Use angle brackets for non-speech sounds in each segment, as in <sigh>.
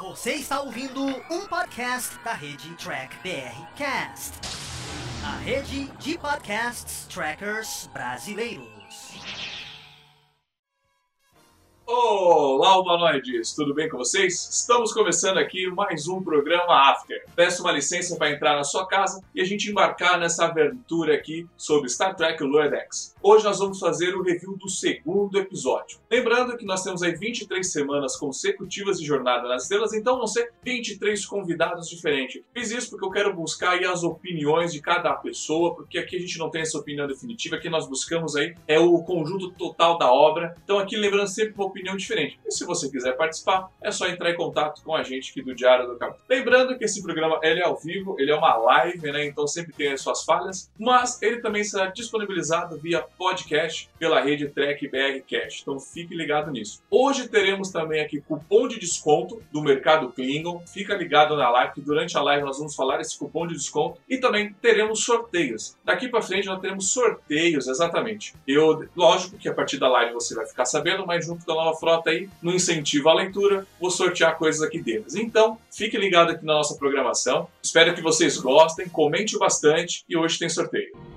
Você está ouvindo um podcast da rede Track BR Cast, a rede de podcasts trackers brasileiros. Olá, humanoides! Tudo bem com vocês? Estamos começando aqui mais um programa After. Peço uma licença para entrar na sua casa e a gente embarcar nessa aventura aqui sobre Star Trek Lower Decks. Hoje nós vamos fazer o review do segundo episódio. Lembrando que nós temos aí 23 semanas consecutivas de Jornada nas Estrelas, então vão ser 23 convidados diferentes. Fiz isso porque eu quero buscar as opiniões de cada pessoa, porque aqui a gente não tem essa opinião definitiva, aqui nós buscamos aí é o conjunto total da obra. Então aqui lembrando sempre um opinião diferente. E se você quiser participar, é só entrar em contato com a gente aqui do Diário do Capitão. Lembrando que esse programa ele é ao vivo, ele é uma live, né? Então sempre tem as suas falhas, mas ele também será disponibilizado via podcast pela rede Trek BR Cash. Então fique ligado nisso. Hoje teremos também aqui cupom de desconto do Mercado Klingon. Fica ligado na live que durante a live nós vamos falar esse cupom de desconto e também teremos sorteios. Daqui para frente nós teremos sorteios, exatamente. Eu, lógico que a partir da live você vai ficar sabendo, mas junto da nova frota aí, no incentivo à leitura, vou sortear coisas aqui deles. Então, fique ligado aqui na nossa programação. Espero que vocês gostem, comente bastante e hoje tem sorteio.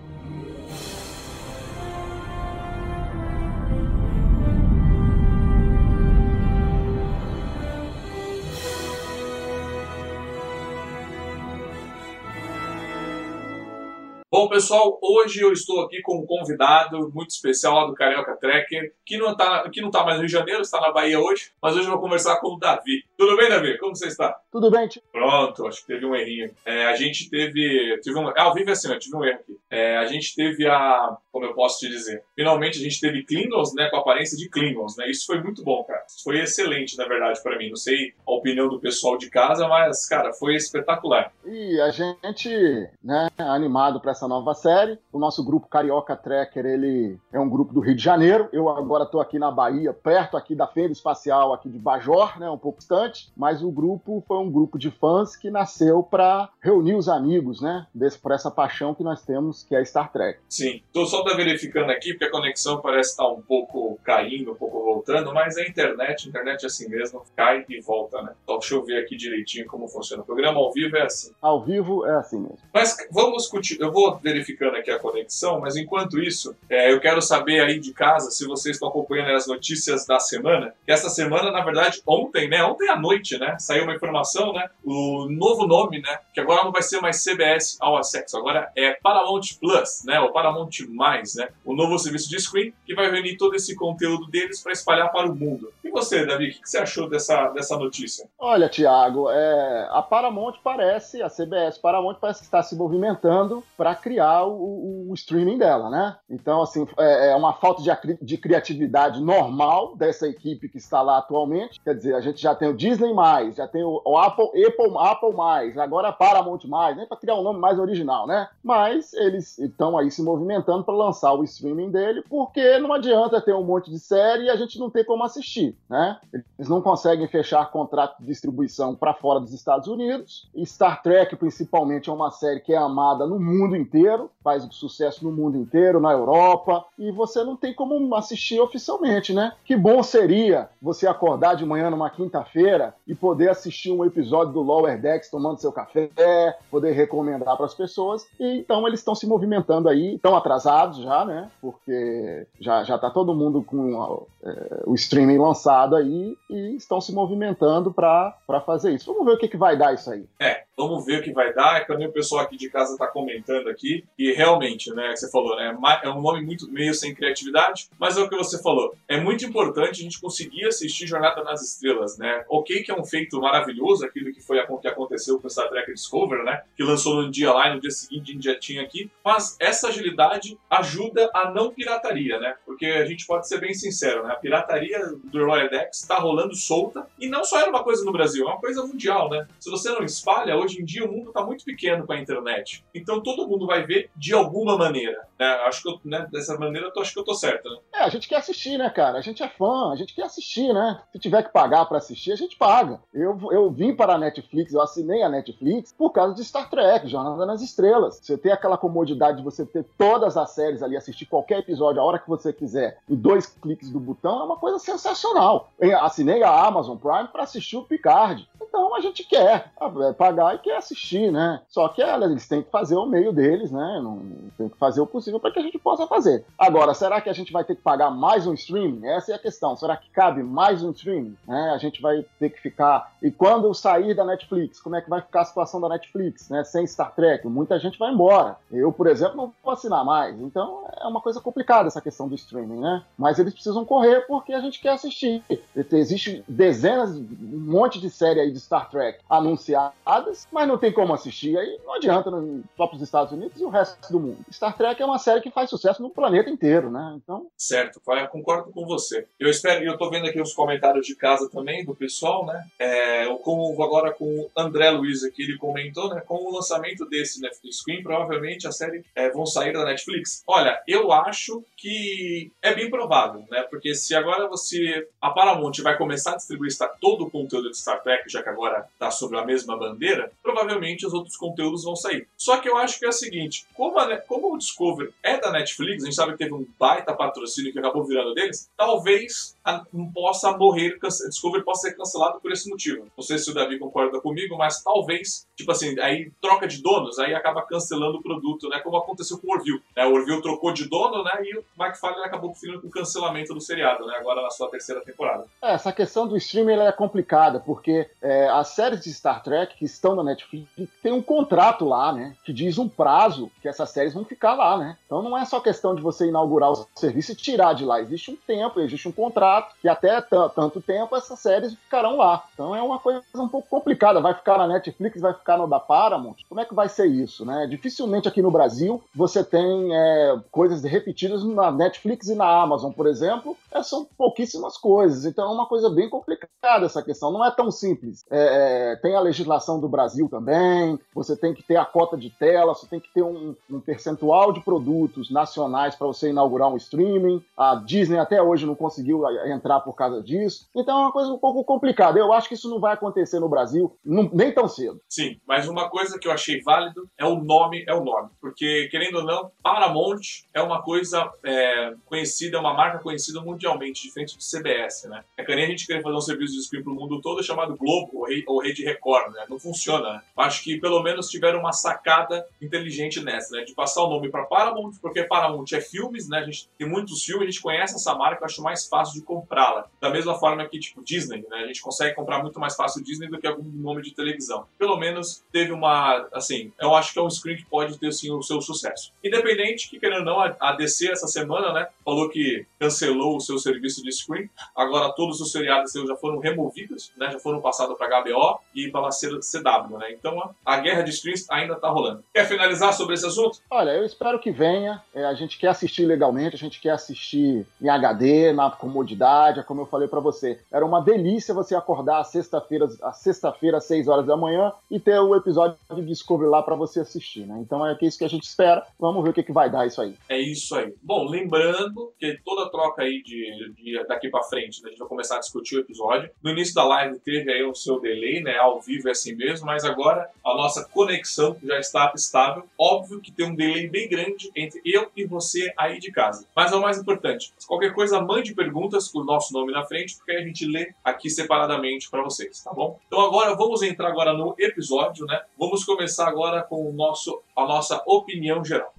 Bom, pessoal, hoje eu estou aqui com um convidado muito especial lá do Carioca Tracker, que não está que não tá mais no Rio de Janeiro, está na Bahia hoje, mas hoje eu vou conversar com o Davi. Tudo bem, Davi? Como você está? Tudo bem, tio? Pronto, acho que teve um errinho. É, a gente teve. teve um, ah, ao vivo é assim, eu tive um erro aqui. É, a gente teve a. Como eu posso te dizer? Finalmente a gente teve Klingons, né? Com a aparência de Klingons, né? Isso foi muito bom, cara. Foi excelente, na verdade, para mim. Não sei a opinião do pessoal de casa, mas, cara, foi espetacular. E a gente, né, animado para essa nova série. O nosso grupo Carioca Tracker, ele é um grupo do Rio de Janeiro. Eu agora estou aqui na Bahia, perto aqui da Feira Espacial aqui de Bajor, né, um pouco distante, mas o grupo foi um grupo de fãs que nasceu para reunir os amigos, né, desse, por essa paixão que nós temos, que é Star Trek. Sim, estou só tá verificando aqui, porque a conexão parece estar um pouco caindo, um pouco voltando, mas a internet, a internet é assim mesmo, cai e volta, né? Então deixa eu ver aqui direitinho como funciona. O programa ao vivo é assim. Ao vivo é assim mesmo. Mas vamos continuar, eu vou verificando aqui a conexão, mas enquanto isso, é, eu quero saber aí de casa se vocês estão acompanhando as notícias da semana. Que essa semana, na verdade, ontem, né? Ontem à noite, né? Saiu uma informação, né? O novo nome, né? Que agora não vai ser mais CBS All Access, agora é Paramount Plus, né? O Paramount Mais, né? O novo serviço de stream que vai reunir todo esse conteúdo deles para espalhar para o mundo. E você, Davi, o que você achou dessa, dessa notícia? Olha, Tiago, é, a Paramount parece, a CBS Paramount parece que está se movimentando para criar o, o, streaming dela, né? Então, assim, é, é uma falta de, de, criatividade normal dessa equipe que está lá atualmente. Quer dizer, a gente já tem o Disney já tem o, o Apple, Apple, Apple agora Paramount nem para criar um nome mais original, né? Mas eles estão aí se movimentando para lançar o streaming dele, porque não adianta ter um monte de série e a gente não ter como assistir, né? Eles não conseguem fechar contrato de distribuição para fora dos Estados Unidos. Star Trek, principalmente, é uma série que é amada no mundo inteiro, faz sucesso no mundo inteiro, na Europa, e você não tem como assistir oficialmente, né? Que bom seria você acordar de manhã numa quinta-feira e poder assistir um episódio do Lower Decks tomando seu café, poder recomendar para as pessoas. E então eles estão se movimentando aí, estão atrasados já, né? Porque já já tá todo mundo com é, o streaming lançado aí e estão se movimentando para fazer isso. Vamos ver o que, que vai dar isso aí. É, vamos ver o que vai dar. É também o pessoal aqui de casa está comentando aqui e realmente, né, você falou, né, é um nome muito meio sem criatividade, mas é o que você falou. É muito importante a gente conseguir assistir Jornada nas Estrelas, né? Ok que é um feito maravilhoso aquilo que foi que aconteceu com Star Trek Discovery, né? Que lançou no dia lá e no dia seguinte a gente já tinha aqui, mas essa agilidade ajuda a não pirataria, né? Porque a gente pode ser bem sincero, né? A pirataria do Royal Decks está rolando solta e não só era uma coisa no Brasil, é uma coisa mundial, né? Se você não espalha, hoje em dia o mundo está muito pequeno com a internet. Então todo mundo vai ver de alguma maneira. Né? Acho que eu, né, dessa maneira eu acho que eu tô certo, né? É, a gente quer assistir, né, cara? A gente é fã, a gente quer assistir, né? Se tiver que pagar para assistir, a gente paga. Eu, eu vim para a Netflix, eu assinei a Netflix por causa de Star Trek, Jornada nas Estrelas. Você tem aquela comodidade de você ter todas as séries ali, assistir qualquer episódio a hora que você quiser, e dois cliques do botão, é uma coisa sensacional. Eu assinei a Amazon Prime para assistir o Picard. Então, a gente quer é, pagar e quer assistir, né? Só que eles têm que fazer o meio deles, né? Não, tem que fazer o possível para que a gente possa fazer. Agora, será que a gente vai ter que pagar mais um streaming? Essa é a questão. Será que cabe mais um streaming? Né? A gente vai ter que ficar. E quando sair da Netflix, como é que vai ficar a situação da Netflix, né? Sem Star Trek? Muita gente vai embora. Eu, por exemplo, não vou assinar mais. Então é uma coisa complicada essa questão do streaming, né? Mas eles precisam correr porque a gente quer assistir. Existe dezenas, um monte de série aí de Star Trek anunciadas, mas não tem como assistir. Aí não adianta né? só para os Estados Unidos e o resto do mundo. Star Trek é uma série que faz sucesso no planeta inteiro, né? Então. Certo, eu concordo com você. Eu espero, eu tô vendo aqui os comentários de casa também do pessoal, né? É, como agora com o André Luiz aqui, ele comentou, né? Com o lançamento desse Netflix Screen, provavelmente a série é, vão sair da Netflix. Olha, eu acho que é bem provável, né? Porque se agora você. A Paramount vai começar a distribuir todo o conteúdo de Star Trek, já que agora está sobre a mesma bandeira, provavelmente os outros conteúdos vão sair. Só que eu acho que é o seguinte: como, a, como o Discovery é da Netflix, a gente sabe que teve um baita patrocínio que acabou virando deles, talvez a, possa morrer, Discovery possa ser cancelado por esse motivo. Não sei se o Davi concorda comigo, mas talvez, tipo assim, aí troca de donos, aí acaba cancelando o produto, né? Como aconteceu com o Orville. Né? O Orville trocou de dono, né? E o McFarlane acabou conferindo com o cancelamento do seriado, né? Agora na sua terceira temporada. É, essa questão do streaming é complicada, porque é, as séries de Star Trek que estão na Netflix tem um contrato lá, né? Que diz um prazo que essas séries vão ficar lá, né? Então não é só questão de você inaugurar o serviço e tirar de lá. Existe um tempo, existe um contrato, que até tanto tempo essas séries ficarão lá. Então é uma coisa um pouco complicada. Vai ficar na Netflix, vai ficar no da Paramount? Como é que vai ser isso, né? Dificilmente aqui no Brasil você tem é, coisas repetidas na Netflix e na Amazon, por exemplo. É, são pouquíssimas coisas. Então é uma coisa bem complicada essa questão. Não é tão simples. É, é, tem a legislação do Brasil também. Você tem que ter a cota de tela, você tem que ter um, um percentual de produtos nacionais para você inaugurar um streaming. A Disney até hoje não conseguiu entrar por causa disso. Então é uma coisa um pouco complicada. Eu acho que isso não vai acontecer no Brasil não, nem tão cedo. Sim, mas uma coisa que eu achei válido é o nome, é o nome. Porque, querendo ou não, Paramount é uma coisa é, conhecida, é uma marca conhecida mundialmente, diferente de CBS, né? É que nem a gente querer fazer um serviço de streaming pro mundo todo chamado Globo ou Rede Record, né? Não funciona, né? Acho que pelo menos tiveram uma sacada inteligente nessa, né? De passar o nome para Paramount, porque Paramount é filmes, né? A gente tem muitos filmes, a gente conhece essa marca, eu acho mais fácil de comprá-la. Da mesma forma que, tipo, Disney, né? A gente consegue comprar muito mais fácil Disney do que algum nome de televisão. Pelo menos teve uma, assim, eu acho que é um screen que pode ter, sim, o seu sucesso. Independente que, querendo ou não, a DC essa semana, né? Falou que cancelou o seu serviço de screen. Agora todos os seriados seus já foram removidos, né? Já foram passados para HBO e para a CW, né? Então a guerra de streams ainda está rolando. Quer finalizar sobre esse assunto? Olha, eu espero que venha. É, a gente quer assistir legalmente, a gente quer assistir em HD, na comodidade, é como eu falei para você. Era uma delícia você acordar sexta-feira, a sexta-feira às 6 horas da manhã e ter o episódio de Discovery lá para você assistir, né? Então é isso que a gente espera. Vamos ver o que, que vai dar isso aí. É isso aí. Bom, lembrando que toda troca aí de, de daqui para frente, né, a gente vai começar a discutir o episódio. No início da live teve aí o seu delay, né? Ao vivo é assim mesmo, mas agora a nossa conexão já está estável. Óbvio que tem um delay bem grande entre eu e você aí de casa. Mas é o mais importante. Qualquer coisa, mande perguntas com o nosso nome na frente, porque a gente lê aqui separadamente para vocês, tá bom? Então agora vamos entrar agora no episódio, né? Vamos começar agora com o nosso, a nossa opinião geral.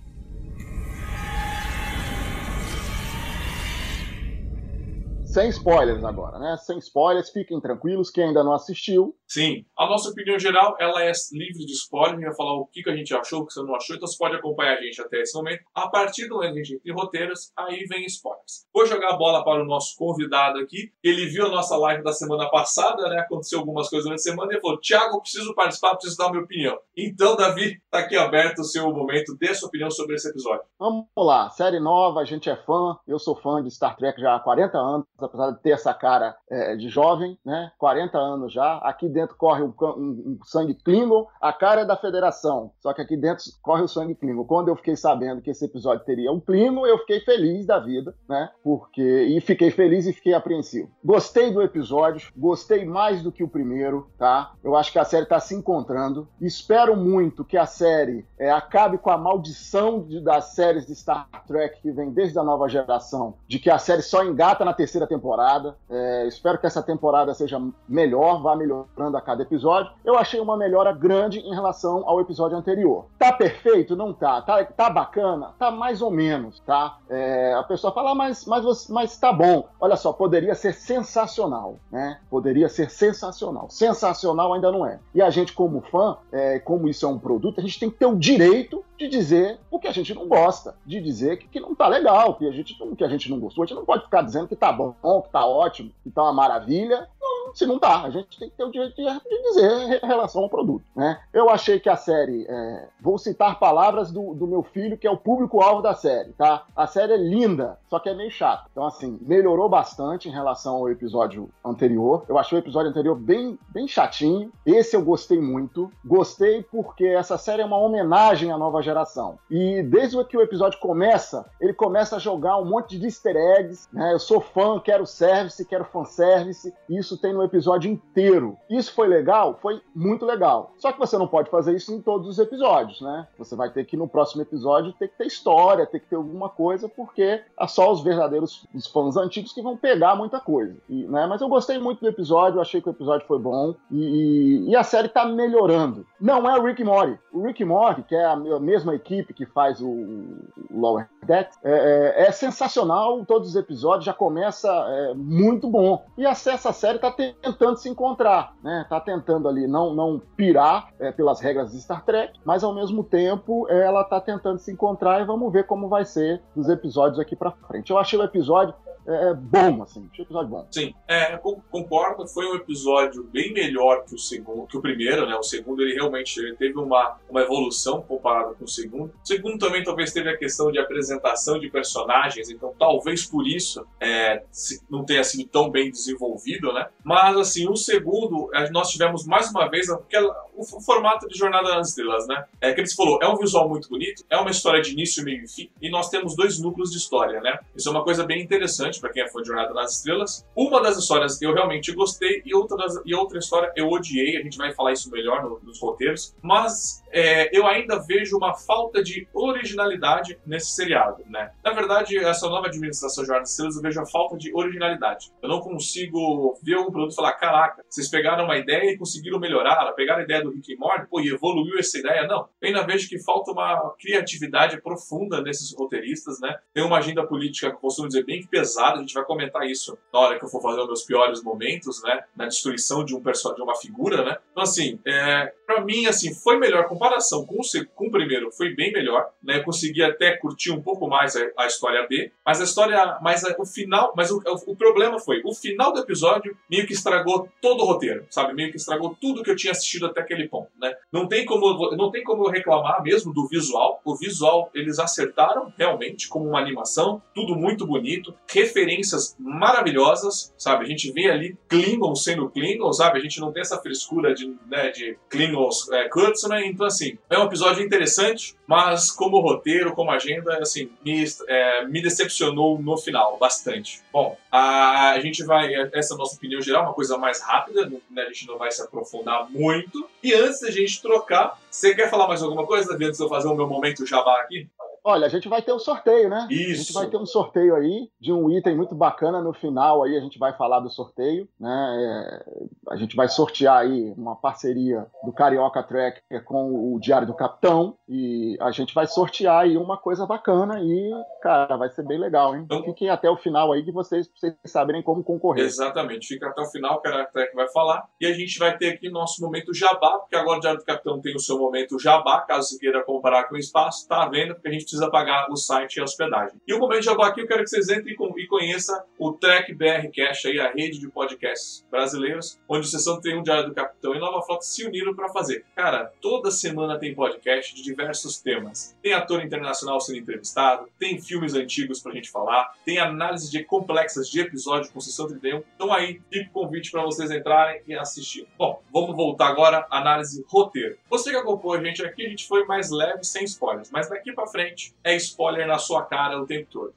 Sem spoilers agora, né? Sem spoilers, fiquem tranquilos, quem ainda não assistiu. Sim, a nossa opinião geral, ela é livre de spoilers, a gente vai falar o que, a gente achou, o que você não achou, então você pode acompanhar a gente até esse momento. A partir do momento que a gente tem roteiros, aí vem spoilers. Vou jogar a bola para o nosso convidado aqui, ele viu a nossa live da semana passada, né? Aconteceu algumas coisas durante a semana e ele falou, Thiago, preciso participar, preciso dar a minha opinião. Então, Davi, tá aqui aberto o seu momento, dê sua opinião sobre esse episódio. Vamos lá, série nova, a gente é fã, eu sou fã de Star Trek já há 40 anos, apesar de ter essa cara é, de jovem, né? 40 anos já. Aqui dentro corre um, um, um, sangue Klingon, a cara é da Federação, só que aqui dentro corre o sangue Klingon. Quando eu fiquei sabendo que esse episódio teria um Klingon, eu fiquei feliz da vida, né? Porque e fiquei feliz e fiquei apreensivo. Gostei do episódio, gostei mais do que o primeiro, tá? Eu acho que a série está se encontrando. Espero muito que a série é, acabe com a maldição de, das séries de Star Trek que vem desde a nova geração, de que a série só engata na terceira temporada. É, espero que essa temporada seja melhor, vá melhorando melhorando a cada episódio. Eu achei uma melhora grande em relação ao episódio anterior. Tá perfeito? Não tá. Tá, tá bacana? Tá mais ou menos, tá? É, a pessoa fala, ah, mas, mas, mas tá bom. Olha só, poderia ser sensacional, né? Poderia ser sensacional. Sensacional ainda não é. E a gente, como fã, é, como isso é um produto, a gente tem que ter o direito de dizer o que a gente não gosta, de dizer que, que não tá legal, que a, gente, que a gente não gostou. A gente não pode ficar dizendo que tá bom, que tá ótimo, que tá uma maravilha. Se não tá, a gente tem que ter o direito de, de dizer em relação ao produto. Né? Eu achei que a série. É, vou citar palavras do, do meu filho, que é o público-alvo da série, tá? A série é linda, só que é meio chata. Então, assim, melhorou bastante em relação ao episódio anterior. Eu achei o episódio anterior bem, bem chatinho. Esse eu gostei muito. Gostei porque essa série é uma homenagem à nova geração. E desde que o episódio começa, ele começa a jogar um monte de easter eggs, né? Eu sou fã, quero service, quero fanservice, e isso tem no episódio inteiro. Isso foi legal? Foi muito legal. Só que você não pode fazer isso em todos os episódios, né? Você vai ter que, no próximo episódio, ter que ter história, ter que ter alguma coisa, porque é só os verdadeiros os fãs antigos que vão pegar muita coisa. E, né? Mas eu gostei muito do episódio, achei que o episódio foi bom, e, e a série tá melhorando. Não é o Rick Mori. O Rick Mori, que é a mesma equipe que faz o, o Lower Deck, é, é, é, sensacional. Todos os episódios já começa é, muito bom. E essa série está tentando se encontrar, né? Tá tentando ali não, não pirar é, pelas regras de Star Trek, mas ao mesmo tempo ela está tentando se encontrar e vamos ver como vai ser os episódios aqui para frente. Eu achei o episódio é, é, bom, assim. Achei um episódio bom. Sim, é, concordo. Foi um episódio bem melhor que o segundo, que o primeiro, né? O segundo ele realmente ele teve uma, uma evolução comparado com o segundo. O segundo também talvez teve a questão de apresentação de personagens, então talvez por isso é, não tenha sido tão bem desenvolvido, né? Mas assim, o segundo nós tivemos mais uma vez aquela, o formato de Jornada nas Estrelas, né? É que eles falou, é um visual muito bonito, é uma história de início, meio e fim, e nós temos dois núcleos de história, né? Isso é uma coisa bem interessante para quem é fã de Jornada nas Estrelas. Uma das histórias eu realmente gostei e outra, das, e outra história eu odiei. A gente vai falar isso melhor no, nos roteiros. Mas é, eu ainda vejo uma falta de originalidade nesse seriado, né? Na verdade, essa nova administração de Jornada nas Estrelas eu vejo a falta de originalidade. Eu não consigo ver um produto e falar, caraca, vocês pegaram uma ideia e conseguiram melhorar, pegaram a ideia do Rick e Morty, pô, e evoluiu essa ideia. Não, eu ainda vejo que falta uma criatividade profunda nesses roteiristas, né? Tem uma agenda política, costumo dizer, bem pesada a gente vai comentar isso na hora que eu for fazer os meus piores momentos, né? Na destruição de um de uma figura, né? Então, assim, é, para mim, assim, foi melhor. Comparação com o, com o primeiro, foi bem melhor, né? Eu consegui até curtir um pouco mais a, a história B, mas a história, mas a, o final, mas o, o, problema foi, o final do episódio meio que estragou todo o roteiro, sabe? Meio que estragou tudo que eu tinha assistido até aquele ponto, né? Não tem como, não tem como eu reclamar mesmo do visual. O visual, eles acertaram realmente como uma animação, tudo muito bonito, referências maravilhosas, sabe? A gente vê ali Klingons sendo Klingons, sabe? A gente não tem essa frescura de, né, de Klingons é, né? Então, assim, é um episódio interessante, mas como roteiro, como agenda, assim, me, é, me decepcionou no final, bastante. Bom, a, a gente vai, essa é a nossa opinião geral, uma coisa mais rápida, né? A gente não vai se aprofundar muito. E antes da gente trocar, você quer falar mais alguma coisa, antes de eu fazer o meu momento jabá aqui? Olha, a gente vai ter um sorteio, né? Isso. A gente vai ter um sorteio aí de um item muito bacana no final aí a gente vai falar do sorteio, né? É, a gente vai sortear aí uma parceria do Carioca Track com o Diário do Capitão e a gente vai sortear aí uma coisa bacana e, cara, vai ser bem legal, hein? Então, Fiquem até o final aí que vocês, vocês saberem como concorrer. Exatamente. Fica até o final, o Carioca Track vai falar e a gente vai ter aqui nosso momento jabá, porque agora o Diário do Capitão tem o seu momento jabá, caso você queira comparar com o espaço, tá vendo? Porque a gente precisa pagar o site e a hospedagem. E o momento de jabá aqui, eu quero que vocês entrem e conheçam o Trek BR Cash, aí, a rede de podcasts brasileiros, onde o Sessão tem um Diário do Capitão e Nova Frota se uniram para fazer. Cara, toda semana tem podcast de diversos temas. Tem ator internacional sendo entrevistado, tem filmes antigos pra gente falar, tem análise de complexas de episódio com Sessão 31. Então aí, fica o convite para vocês entrarem e assistir. Bom, vamos voltar agora à análise roteiro. Você que acompanhou a gente aqui, a gente foi mais leve, sem spoilers, mas daqui para frente é spoiler na sua cara o tempo todo.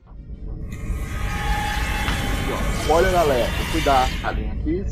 Spoiler alerta, cuidado.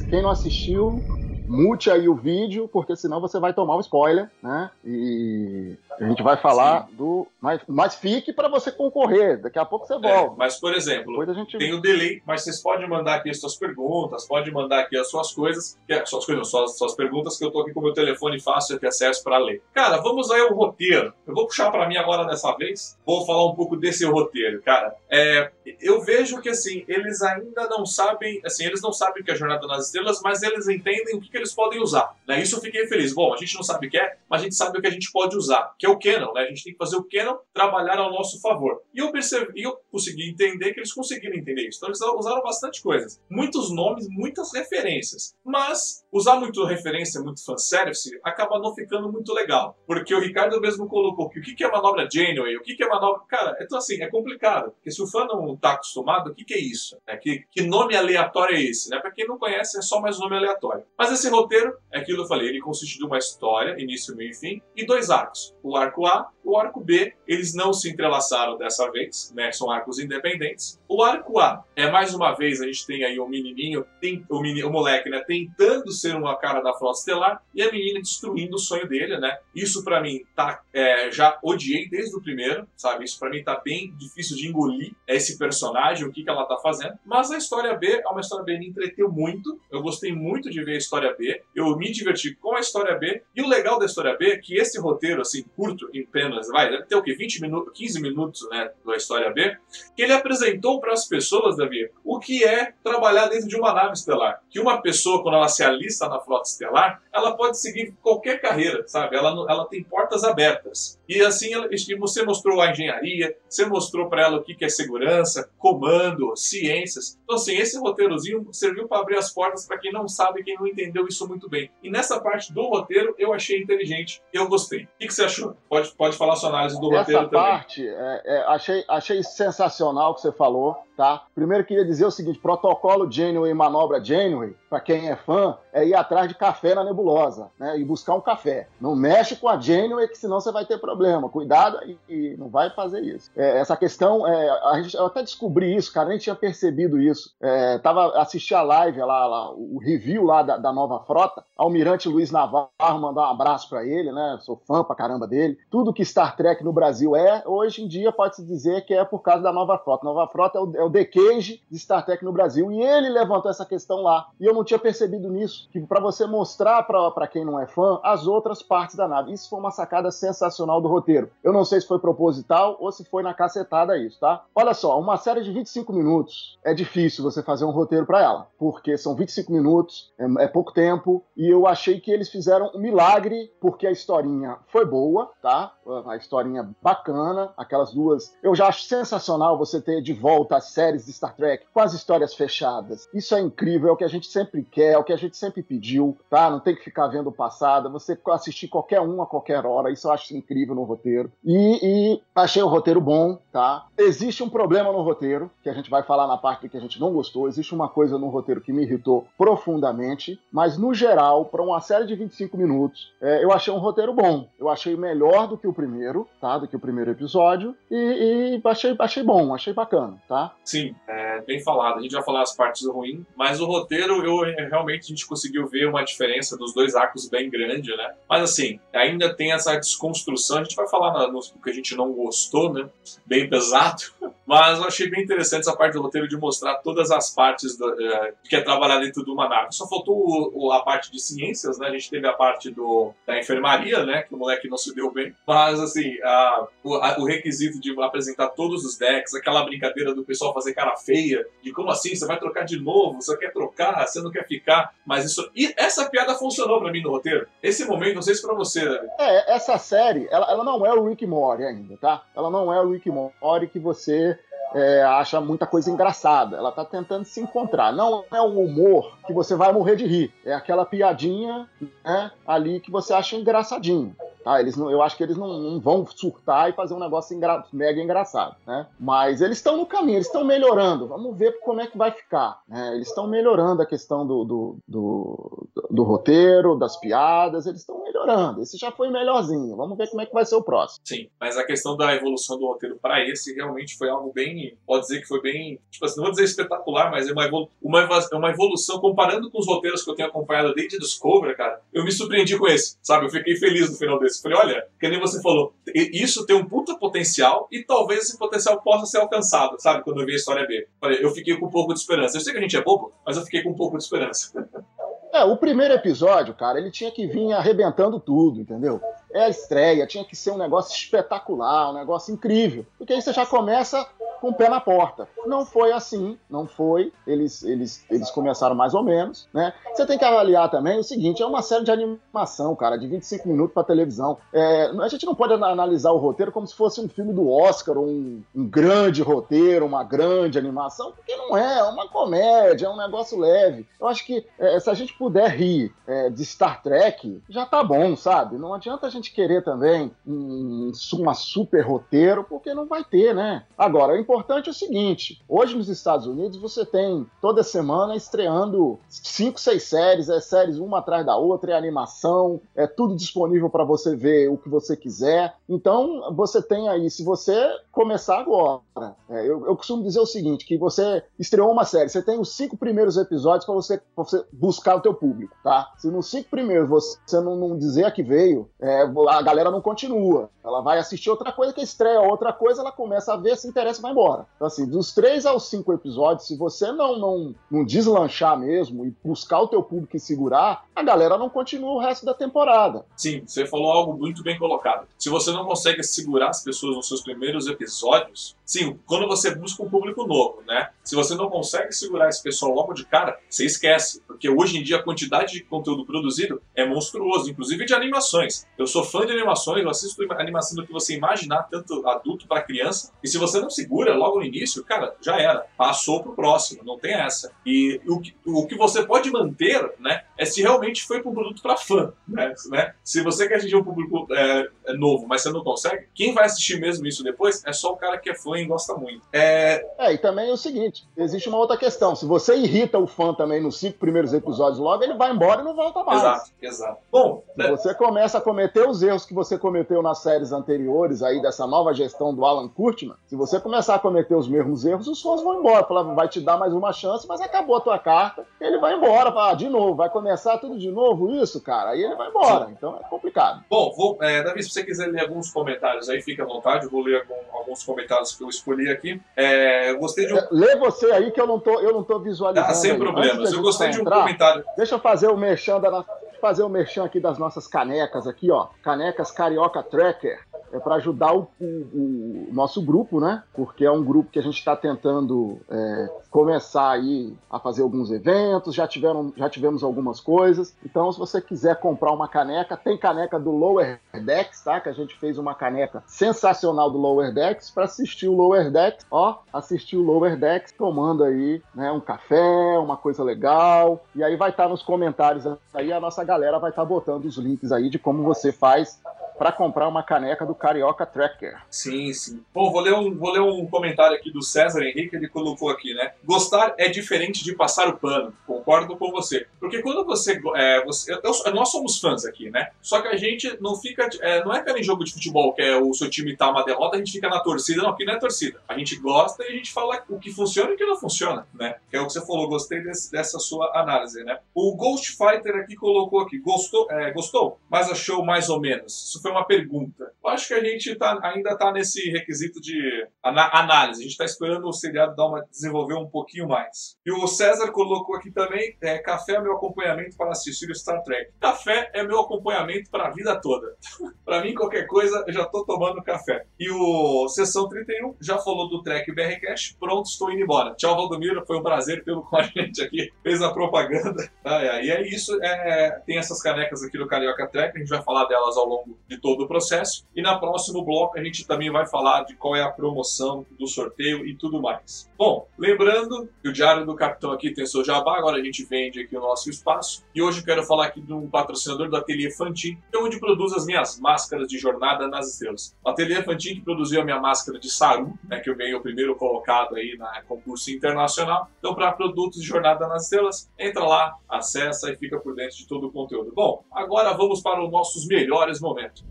Quem não assistiu, mute aí o vídeo, porque senão você vai tomar um spoiler, né? E a gente vai falar Sim. do Mas, mas fique para você concorrer. Daqui a pouco você volta. É, mas, por exemplo, gente... tem o delay, mas vocês podem mandar aqui as suas perguntas, pode mandar aqui as suas coisas, que é, suas coisas, suas, suas perguntas, que eu tô aqui com o meu telefone fácil de acesso para ler. Cara, vamos aí ao roteiro. Eu vou puxar para mim agora dessa vez. Vou falar um pouco desse roteiro, cara. É, eu vejo que assim, eles ainda não sabem, assim, eles não sabem o que é a Jornada nas Estrelas, mas eles entendem o que, que eles podem usar. Né? Isso eu fiquei feliz. Bom, a gente não sabe o que é, mas a gente sabe o que a gente pode usar, que é o canon, né? A gente tem que fazer o canon trabalhar ao nosso favor. E eu percebi, eu consegui entender que eles conseguiram entender isso. Então eles usaram bastante coisas. Muitos nomes, muitas referências. Mas usar muito referência, muito fanservice, acaba não ficando muito legal. Porque o Ricardo mesmo colocou que o que é manobra Janeway, o que é manobra. Cara, então assim, é complicado. Porque se o fã não está acostumado, o que é isso? É, que, que nome aleatório é esse? Né? Para quem não conhece, é só mais um nome aleatório. Mas esse roteiro, é aquilo que eu falei, ele consiste de uma história, início, meio e fim, e dois arcos. O arco A o arco B, eles não se entrelaçaram dessa vez, né? São arcos independentes. O arco A é mais uma vez a gente tem aí o menininho, tem, o, meni, o moleque, né, tentando ser uma cara da frota estelar e a menina destruindo o sonho dele, né? Isso para mim tá é, já odiei desde o primeiro, sabe? Isso para mim tá bem difícil de engolir esse personagem, o que que ela tá fazendo. Mas a história B é uma história B me entreteu muito. Eu gostei muito de ver a história B. Eu me diverti com a história B. E o legal da história B é que esse roteiro assim curto, em pena vai, deve ter o quê? 20 minutos, 15 minutos, né, da história B, que ele apresentou para as pessoas, Davi, o que é trabalhar dentro de uma nave estelar. Que uma pessoa, quando ela se alista na frota estelar, ela pode seguir qualquer carreira, sabe? Ela, ela tem portas abertas. E assim, você mostrou a engenharia, você mostrou para ela o que é segurança, comando, ciências. Então, assim, esse roteirozinho serviu para abrir as portas para quem não sabe, quem não entendeu isso muito bem. E nessa parte do roteiro, eu achei inteligente, eu gostei. O que, você achou? Pode, pode falar sua análise do roteiro Essa parte, é, é, achei, achei sensacional o que você falou. Tá? Primeiro queria dizer o seguinte: protocolo Janeway manobra Janeway, para quem é fã, é ir atrás de café na nebulosa, né? E buscar um café. Não mexe com a Janeway, que senão você vai ter problema. Cuidado e, e não vai fazer isso. É, essa questão, é, a gente, eu até descobri isso, cara, nem tinha percebido isso. É, tava a live lá, lá, o review lá da, da nova frota. Almirante Luiz Navarro, mandar um abraço para ele, né? Sou fã pra caramba dele. Tudo que Star Trek no Brasil é, hoje em dia pode-se dizer que é por causa da nova frota. Nova frota é o, é o The Cage de Star Trek no Brasil. E ele levantou essa questão lá. E eu não tinha percebido nisso. Que para você mostrar para quem não é fã as outras partes da nave. Isso foi uma sacada sensacional do roteiro. Eu não sei se foi proposital ou se foi na cacetada isso, tá? Olha só, uma série de 25 minutos é difícil você fazer um roteiro para ela. Porque são 25 minutos, é, é pouco tempo. E eu achei que eles fizeram um milagre, porque a historinha foi boa, tá? A historinha bacana, aquelas duas. Eu já acho sensacional você ter de volta as séries de Star Trek com as histórias fechadas. Isso é incrível, é o que a gente sempre quer, é o que a gente sempre pediu, tá? Não tem que ficar vendo o passado, você assistir qualquer um a qualquer hora, isso eu acho incrível no roteiro. E, e achei o roteiro bom, tá? Existe um problema no roteiro, que a gente vai falar na parte que a gente não gostou, existe uma coisa no roteiro que me irritou profundamente, mas no geral, para uma série de 25 minutos, é, eu achei um roteiro bom. Eu achei melhor do que o primeiro, tá? Do que o primeiro episódio, e, e achei, achei bom, achei bacana, tá? Sim, é, bem falado. A gente vai falar as partes ruins, mas o roteiro, eu realmente a gente conseguiu ver uma diferença dos dois arcos bem grande, né? Mas assim, ainda tem essa desconstrução. A gente vai falar no, que a gente não gostou, né? Bem pesado. Mas eu achei bem interessante essa parte do roteiro de mostrar todas as partes é, que é trabalhar dentro de uma nave. Só faltou o, o, a parte de ciências, né? A gente teve a parte do, da enfermaria, né? Que o moleque não se deu bem. Mas assim, a, o, a, o requisito de apresentar todos os decks, aquela brincadeira do pessoal fazer cara feia, de como assim, você vai trocar de novo, você quer trocar, você não quer ficar, mas isso... E essa piada funcionou para mim no roteiro. Esse momento, não sei se pra você, David. É, essa série, ela, ela não é o Rick Mori ainda, tá? Ela não é o Rick Mori que você é, acha muita coisa engraçada. Ela tá tentando se encontrar. Não é um humor que você vai morrer de rir. É aquela piadinha né, ali que você acha engraçadinho. Tá? Eles não, eu acho que eles não, não vão surtar e fazer um negócio engra, mega engraçado, né? Mas eles estão no caminho, eles estão melhorando. Vamos ver como é que vai ficar. Né? Eles estão melhorando a questão do, do, do, do, roteiro, das piadas, eles estão melhorando. Esse já foi melhorzinho. Vamos ver como é que vai ser o próximo. Sim, mas a questão da evolução do roteiro para esse realmente foi algo bem, pode dizer que foi bem, tipo assim, não vou dizer espetacular, mas é uma, uma, é uma evolução comparando com os roteiros que eu tenho acompanhado desde Discovery, cara. Eu me surpreendi com esse, sabe? Eu fiquei feliz no final desse. Falei, olha, que nem você falou, isso tem um puta potencial e talvez esse potencial possa ser alcançado, sabe? Quando eu vi a história B. Eu fiquei com um pouco de esperança. Eu sei que a gente é bobo, mas eu fiquei com um pouco de esperança. <laughs> É, o primeiro episódio, cara, ele tinha que vir arrebentando tudo, entendeu? É a estreia, tinha que ser um negócio espetacular, um negócio incrível. Porque aí você já começa com o pé na porta. Não foi assim, não foi. Eles, eles, eles começaram mais ou menos, né? Você tem que avaliar também o seguinte: é uma série de animação, cara, de 25 minutos para televisão. É, a gente não pode analisar o roteiro como se fosse um filme do Oscar, um, um grande roteiro, uma grande animação, porque não é, é uma comédia, é um negócio leve. Eu acho que é, se a gente puder rir é, de Star Trek, já tá bom, sabe? Não adianta a gente querer também um, uma super roteiro, porque não vai ter, né? Agora, importante é o seguinte: hoje nos Estados Unidos você tem toda semana estreando cinco, seis séries, é séries uma atrás da outra, é animação, é tudo disponível para você ver o que você quiser. Então você tem aí, se você começar agora, é, eu, eu, costumo dizer o seguinte: que você estreou uma série, você tem os cinco primeiros episódios para você, você buscar o teu público, tá? Se nos cinco primeiros você não, não dizer a que veio, é, a galera não continua. Ela vai assistir outra coisa que estreia outra coisa, ela começa a ver, se interessa vai embora embora. Então, assim, dos três aos cinco episódios, se você não, não, não deslanchar mesmo e buscar o teu público e segurar, a galera não continua o resto da temporada. Sim, você falou algo muito bem colocado. Se você não consegue segurar as pessoas nos seus primeiros episódios, sim, quando você busca um público novo, né? Se você não consegue segurar esse pessoal logo de cara, você esquece. Porque hoje em dia a quantidade de conteúdo produzido é monstruoso, inclusive de animações. Eu sou fã de animações, eu assisto animação do que você imaginar, tanto adulto para criança. E se você não segura, logo no início, cara, já era. Passou pro próximo, não tem essa. E o que, o que você pode manter, né, é se realmente foi para um produto para fã, né, né? Se você quer atingir um público é, é, novo, mas você não consegue, quem vai assistir mesmo isso depois é só o cara que é fã e gosta muito. É, é e também é o seguinte, existe uma outra questão. Se você irrita o fã também nos cinco primeiros episódios logo, ele vai embora e não volta mais. Exato, exato. Bom, né? você começa a cometer os erros que você cometeu nas séries anteriores aí dessa nova gestão do Alan Kurtman, se você começar a cometer os mesmos erros, os fãs vão embora. Fala, vai te dar mais uma chance, mas acabou a tua carta. Ele vai embora. Fala, ah, de novo, vai começar tudo de novo isso, cara? Aí ele vai embora. Então é complicado. Bom, vou, é, Davi, se você quiser ler alguns comentários aí, fica à vontade. Eu vou ler algum, alguns comentários que eu escolhi aqui. É, eu gostei de um... É, lê você aí que eu não tô, eu não tô visualizando. Ah, sem aí. problemas. Eu gostei de um entrar, comentário. Deixa eu fazer o merchan da fazer o merchan aqui das nossas canecas aqui, ó. Canecas Carioca Tracker é para ajudar o, o, o, nosso grupo, né? Porque é um grupo que a gente está tentando é, começar aí a fazer alguns eventos, já, tiveram, já tivemos algumas coisas. Então, se você quiser comprar uma caneca, tem caneca do Lower Decks, tá? Que a gente fez uma caneca sensacional do Lower Decks para assistir o Lower Decks, ó, assistir o Lower Decks tomando aí, né, um café, uma coisa legal. E aí vai estar tá nos comentários aí a nossa galera vai estar tá botando os links aí de como você faz para comprar uma caneca do Carioca Tracker. Sim, sim. Bom, vou ler, um, vou ler um comentário aqui do César Henrique, ele colocou aqui, né? Gostar é diferente de passar o pano. Concordo com você. Porque quando você. É, você eu, nós somos fãs aqui, né? Só que a gente não fica. É, não é aquele jogo de futebol que é o seu time tá uma derrota, a gente fica na torcida. Não, aqui não é torcida. A gente gosta e a gente fala o que funciona e o que não funciona, né? Que é o que você falou, gostei desse, dessa sua análise, né? O Ghost Fighter aqui colocou aqui, gostou, é, gostou, mas achou mais ou menos. Isso foi foi uma pergunta. Eu acho que a gente tá, ainda está nesse requisito de análise. A gente está esperando o seriado dar uma, desenvolver um pouquinho mais. E o César colocou aqui também: é, café é meu acompanhamento para assistir o Star Trek. Café é meu acompanhamento para a vida toda. <laughs> para mim, qualquer coisa, eu já estou tomando café. E o Sessão 31 já falou do Trek BR Cash. Pronto, estou indo embora. Tchau, Valdomiro. Foi um prazer tê-lo com a <laughs> gente aqui. Fez a propaganda. Ah, é, e é isso. É, tem essas canecas aqui do Carioca Trek. A gente vai falar delas ao longo de todo o processo. E na próximo bloco a gente também vai falar de qual é a promoção do sorteio e tudo mais. Bom, lembrando que o Diário do Capitão aqui tem seu jabá, agora a gente vende aqui o nosso espaço. E hoje eu quero falar aqui de um patrocinador do Ateliê Fantin, que é onde produz as minhas máscaras de jornada nas estrelas. O Ateliê Fantin que produziu a minha máscara de Saru, né, que eu ganhei o primeiro colocado aí na concurso internacional. Então, para produtos de jornada nas estrelas, entra lá, acessa e fica por dentro de todo o conteúdo. Bom, agora vamos para os nossos melhores momentos.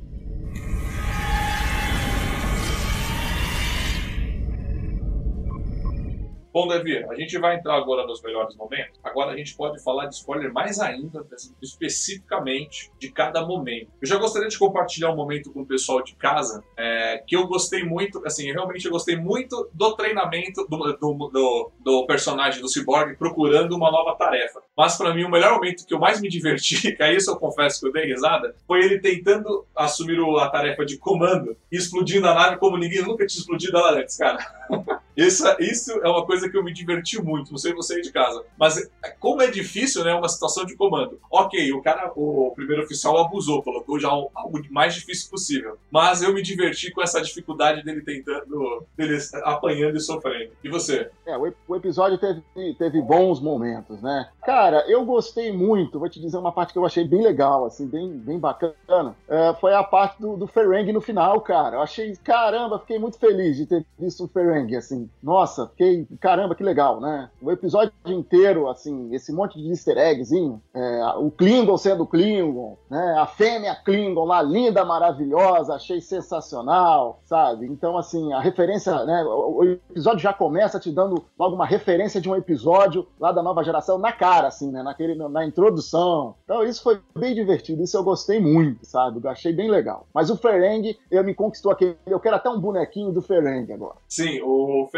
Bom, Davi, a gente vai entrar agora nos melhores momentos. Agora a gente pode falar de spoiler mais ainda, especificamente de cada momento. Eu já gostaria de compartilhar um momento com o pessoal de casa é, que eu gostei muito, assim, realmente eu gostei muito do treinamento do, do, do, do personagem do Cyborg procurando uma nova tarefa. Mas para mim, o melhor momento que eu mais me diverti, <laughs> que é isso eu confesso que eu dei risada, foi ele tentando assumir a tarefa de comando e explodindo a nave como ninguém nunca tinha explodido ela antes, cara. <laughs> Isso, isso é uma coisa que eu me diverti muito, não sei você aí de casa. Mas como é difícil, né, uma situação de comando. Ok, o cara, o primeiro oficial abusou, colocou já algo mais difícil possível. Mas eu me diverti com essa dificuldade dele tentando, dele apanhando e sofrendo. E você? É, o, o episódio teve, teve bons momentos, né? Cara, eu gostei muito, vou te dizer uma parte que eu achei bem legal, assim, bem, bem bacana. É, foi a parte do, do Ferengi no final, cara. Eu achei, caramba, fiquei muito feliz de ter visto o Ferengi, assim nossa, fiquei, caramba, que legal, né? O episódio inteiro, assim, esse monte de easter eggzinho, é, o Klingon sendo Klingon, né? A fêmea Klingon lá, linda, maravilhosa, achei sensacional, sabe? Então, assim, a referência, né? O, episódio já começa te dando logo uma referência de um episódio lá da nova geração na cara, assim, né? Naquele, na introdução. Então, isso foi bem divertido, isso eu gostei muito, sabe? Achei bem legal. Mas o Ferengi, eu me conquistou aquele, eu quero até um bonequinho do Ferengi agora. Sim, o foi,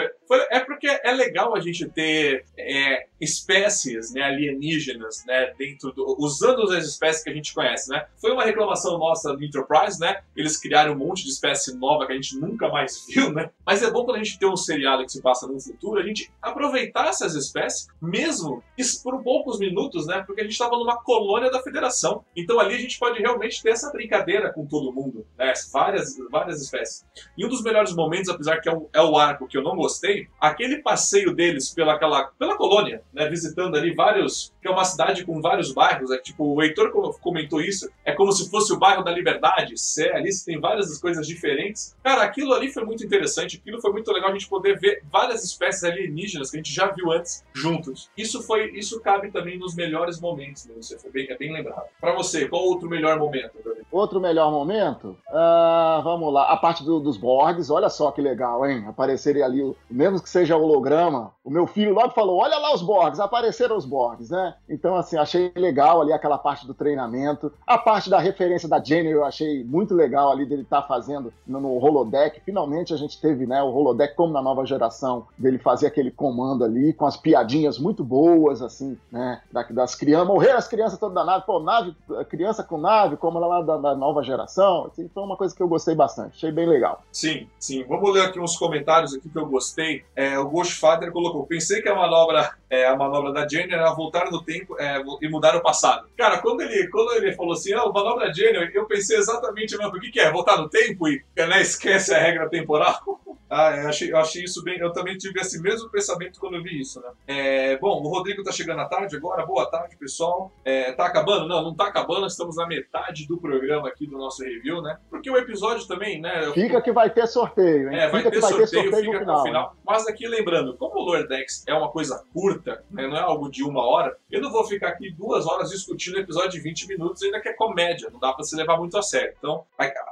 é porque é legal a gente ter é, espécies né, alienígenas né, dentro do, usando as espécies que a gente conhece, né? Foi uma reclamação nossa do Enterprise, né? Eles criaram um monte de espécie nova que a gente nunca mais <laughs> viu, né? Mas é bom quando a gente tem um seriado que se passa no futuro, a gente aproveitar essas espécies, mesmo por poucos minutos, né? Porque a gente estava numa colônia da Federação. Então ali a gente pode realmente ter essa brincadeira com todo mundo, né? Várias, várias espécies. E um dos melhores momentos, apesar que é, um, é o arco que eu não gostei, aquele passeio deles pela, aquela, pela colônia, né, visitando ali vários, que é uma cidade com vários bairros, é tipo, o Heitor comentou isso, é como se fosse o bairro da Liberdade, Sé, ali tem várias coisas diferentes. Cara, aquilo ali foi muito interessante, aquilo foi muito legal a gente poder ver várias espécies alienígenas que a gente já viu antes juntos. Isso foi, isso cabe também nos melhores momentos, né, você foi bem, é bem lembrado. Para você, qual outro melhor momento? Outro melhor momento? Uh, vamos lá, a parte do, dos Borgs, olha só que legal, hein? Aparecerem ali, mesmo que seja holograma, o meu filho logo falou: olha lá os Borgs, apareceram os Borgs, né? Então, assim, achei legal ali aquela parte do treinamento. A parte da referência da Jenny eu achei muito legal ali dele estar tá fazendo no, no, holodeck. Finalmente a gente teve, né, o holodeck como na nova geração, dele fazer aquele comando ali, com as piadinhas muito boas, assim, né? Das crianças, morrer as crianças todas da nave, pô, nave, criança com nave, como lá da, da nova geração. Assim, foi uma coisa que eu gostei bastante, achei bem legal. Sim, sim. Vamos ler aqui uns comentários aqui que eu gostei. É, o Ghostfather colocou: pensei que a manobra, é, a manobra da Jenny era voltar no tempo é, e mudar o passado. Cara, quando ele, quando ele falou assim, ah, manobra Jenny, eu pensei exatamente mesmo, o que, que é? Voltar no tempo e né, esquece a regra temporal? <laughs> Ah, eu achei, eu achei isso bem. Eu também tive esse mesmo pensamento quando eu vi isso, né? É, bom, o Rodrigo tá chegando à tarde agora. Boa tarde, pessoal. É, tá acabando? Não, não tá acabando. Estamos na metade do programa aqui do nosso review, né? Porque o episódio também, né? Fica que vai ter sorteio, hein? É, vai, fica ter, vai sorteio, ter sorteio, fica no final. Final. Mas aqui lembrando, como o Lower Decks é uma coisa curta, né, não é algo de uma hora, eu não vou ficar aqui duas horas discutindo o episódio de 20 minutos, ainda que é comédia, não dá pra se levar muito a sério. Então,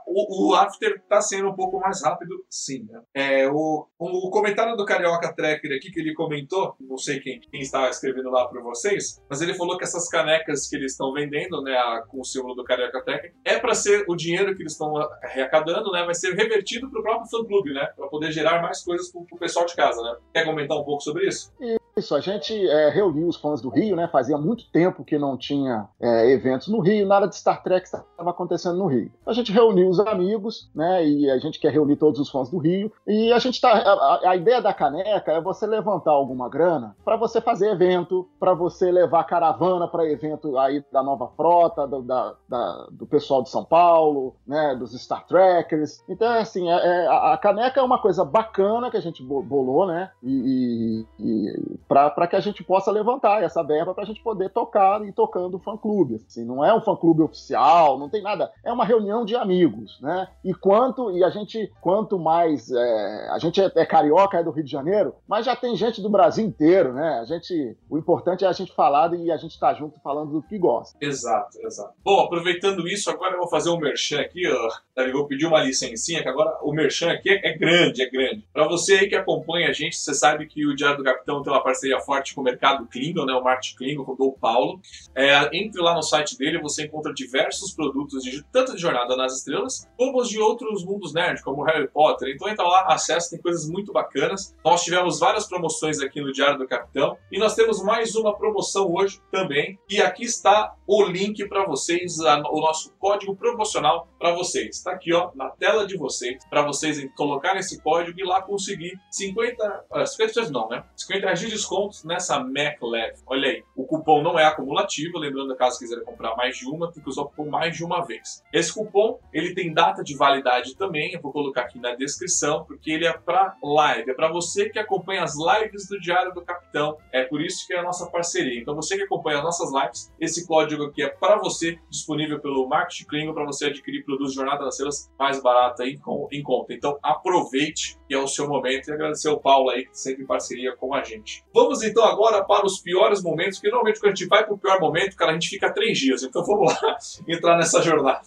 o, o After tá sendo um pouco mais rápido, sim, né? É, o, o comentário do Carioca Tracker aqui que ele comentou, não sei quem, quem está escrevendo lá para vocês, mas ele falou que essas canecas que eles estão vendendo, né, com o símbolo do Carioca Tracker, é para ser o dinheiro que eles estão arrecadando, né, vai ser revertido para o próprio fã clube, né, para poder gerar mais coisas para o pessoal de casa, né. Quer comentar um pouco sobre isso? Isso, a gente é, reuniu os fãs do Rio, né? Fazia muito tempo que não tinha é, eventos no Rio, nada de Star Trek estava acontecendo no Rio. A gente reuniu os amigos, né? E a gente quer reunir todos os fãs do Rio. E a gente tá. A, a ideia da caneca é você levantar alguma grana para você fazer evento, para você levar caravana para evento aí da nova frota, do, da, da, do pessoal de São Paulo, né? Dos Star Trekkers. Então, assim, é, é, a caneca é uma coisa bacana que a gente bolou, né? E, e, e para que a gente possa levantar essa verba para a gente poder tocar e tocando fã-clube. Assim, não é um fã-clube oficial, não tem nada. É uma reunião de amigos, né? E quanto e a gente, quanto mais é, a gente é, é, carioca, é do Rio de Janeiro, mas já tem gente do Brasil inteiro, né? A gente, o importante é a gente falar e a gente estar tá junto falando do que gosta. Exato, exato. Bom, aproveitando isso, agora eu vou fazer um merchan aqui, ó. Eu vou pedir uma licencinha, que agora o merchan aqui é, é grande, é grande. Para você aí que acompanha a gente, você sabe que o Diário do Capitão tem uma parceria forte com o mercado Klingon, né? O Martin Klingon, com o Paulo. É, entre lá no site dele, você encontra diversos produtos, de, tanto de Jornada nas Estrelas, como os de outros mundos nerd, como Harry Potter. Então entra lá, acessa, tem coisas muito bacanas. Nós tivemos várias promoções aqui no Diário do Capitão e nós temos mais uma promoção hoje também. E aqui está o link para vocês, a, o nosso código promocional para vocês. Está aqui ó, na tela de vocês, para vocês colocar esse código e lá conseguir 50, uh, 50 não, né? 50 reais de descontos nessa Mac Leve. Olha aí, o cupom não é acumulativo, lembrando caso quiser comprar mais de uma, tem que usar o cupom mais de uma vez. Esse cupom, ele tem data de validade também, eu vou colocar aqui na descrição, porque ele é para live, é para você que acompanha as lives do Diário do Capitão. É por isso que é a nossa parceria. Então você que acompanha as nossas lives, esse código aqui é para você, disponível pelo Marketing Klingon para você adquirir produtos Jornada das Celas mais barato aí em conta. Então aproveite e é o seu momento e agradecer ao Paulo aí que sempre em parceria com a gente. Vamos então agora para os piores momentos, porque normalmente quando a gente vai para o pior momento, cara, a gente fica três dias. Então vamos lá <laughs> entrar nessa jornada.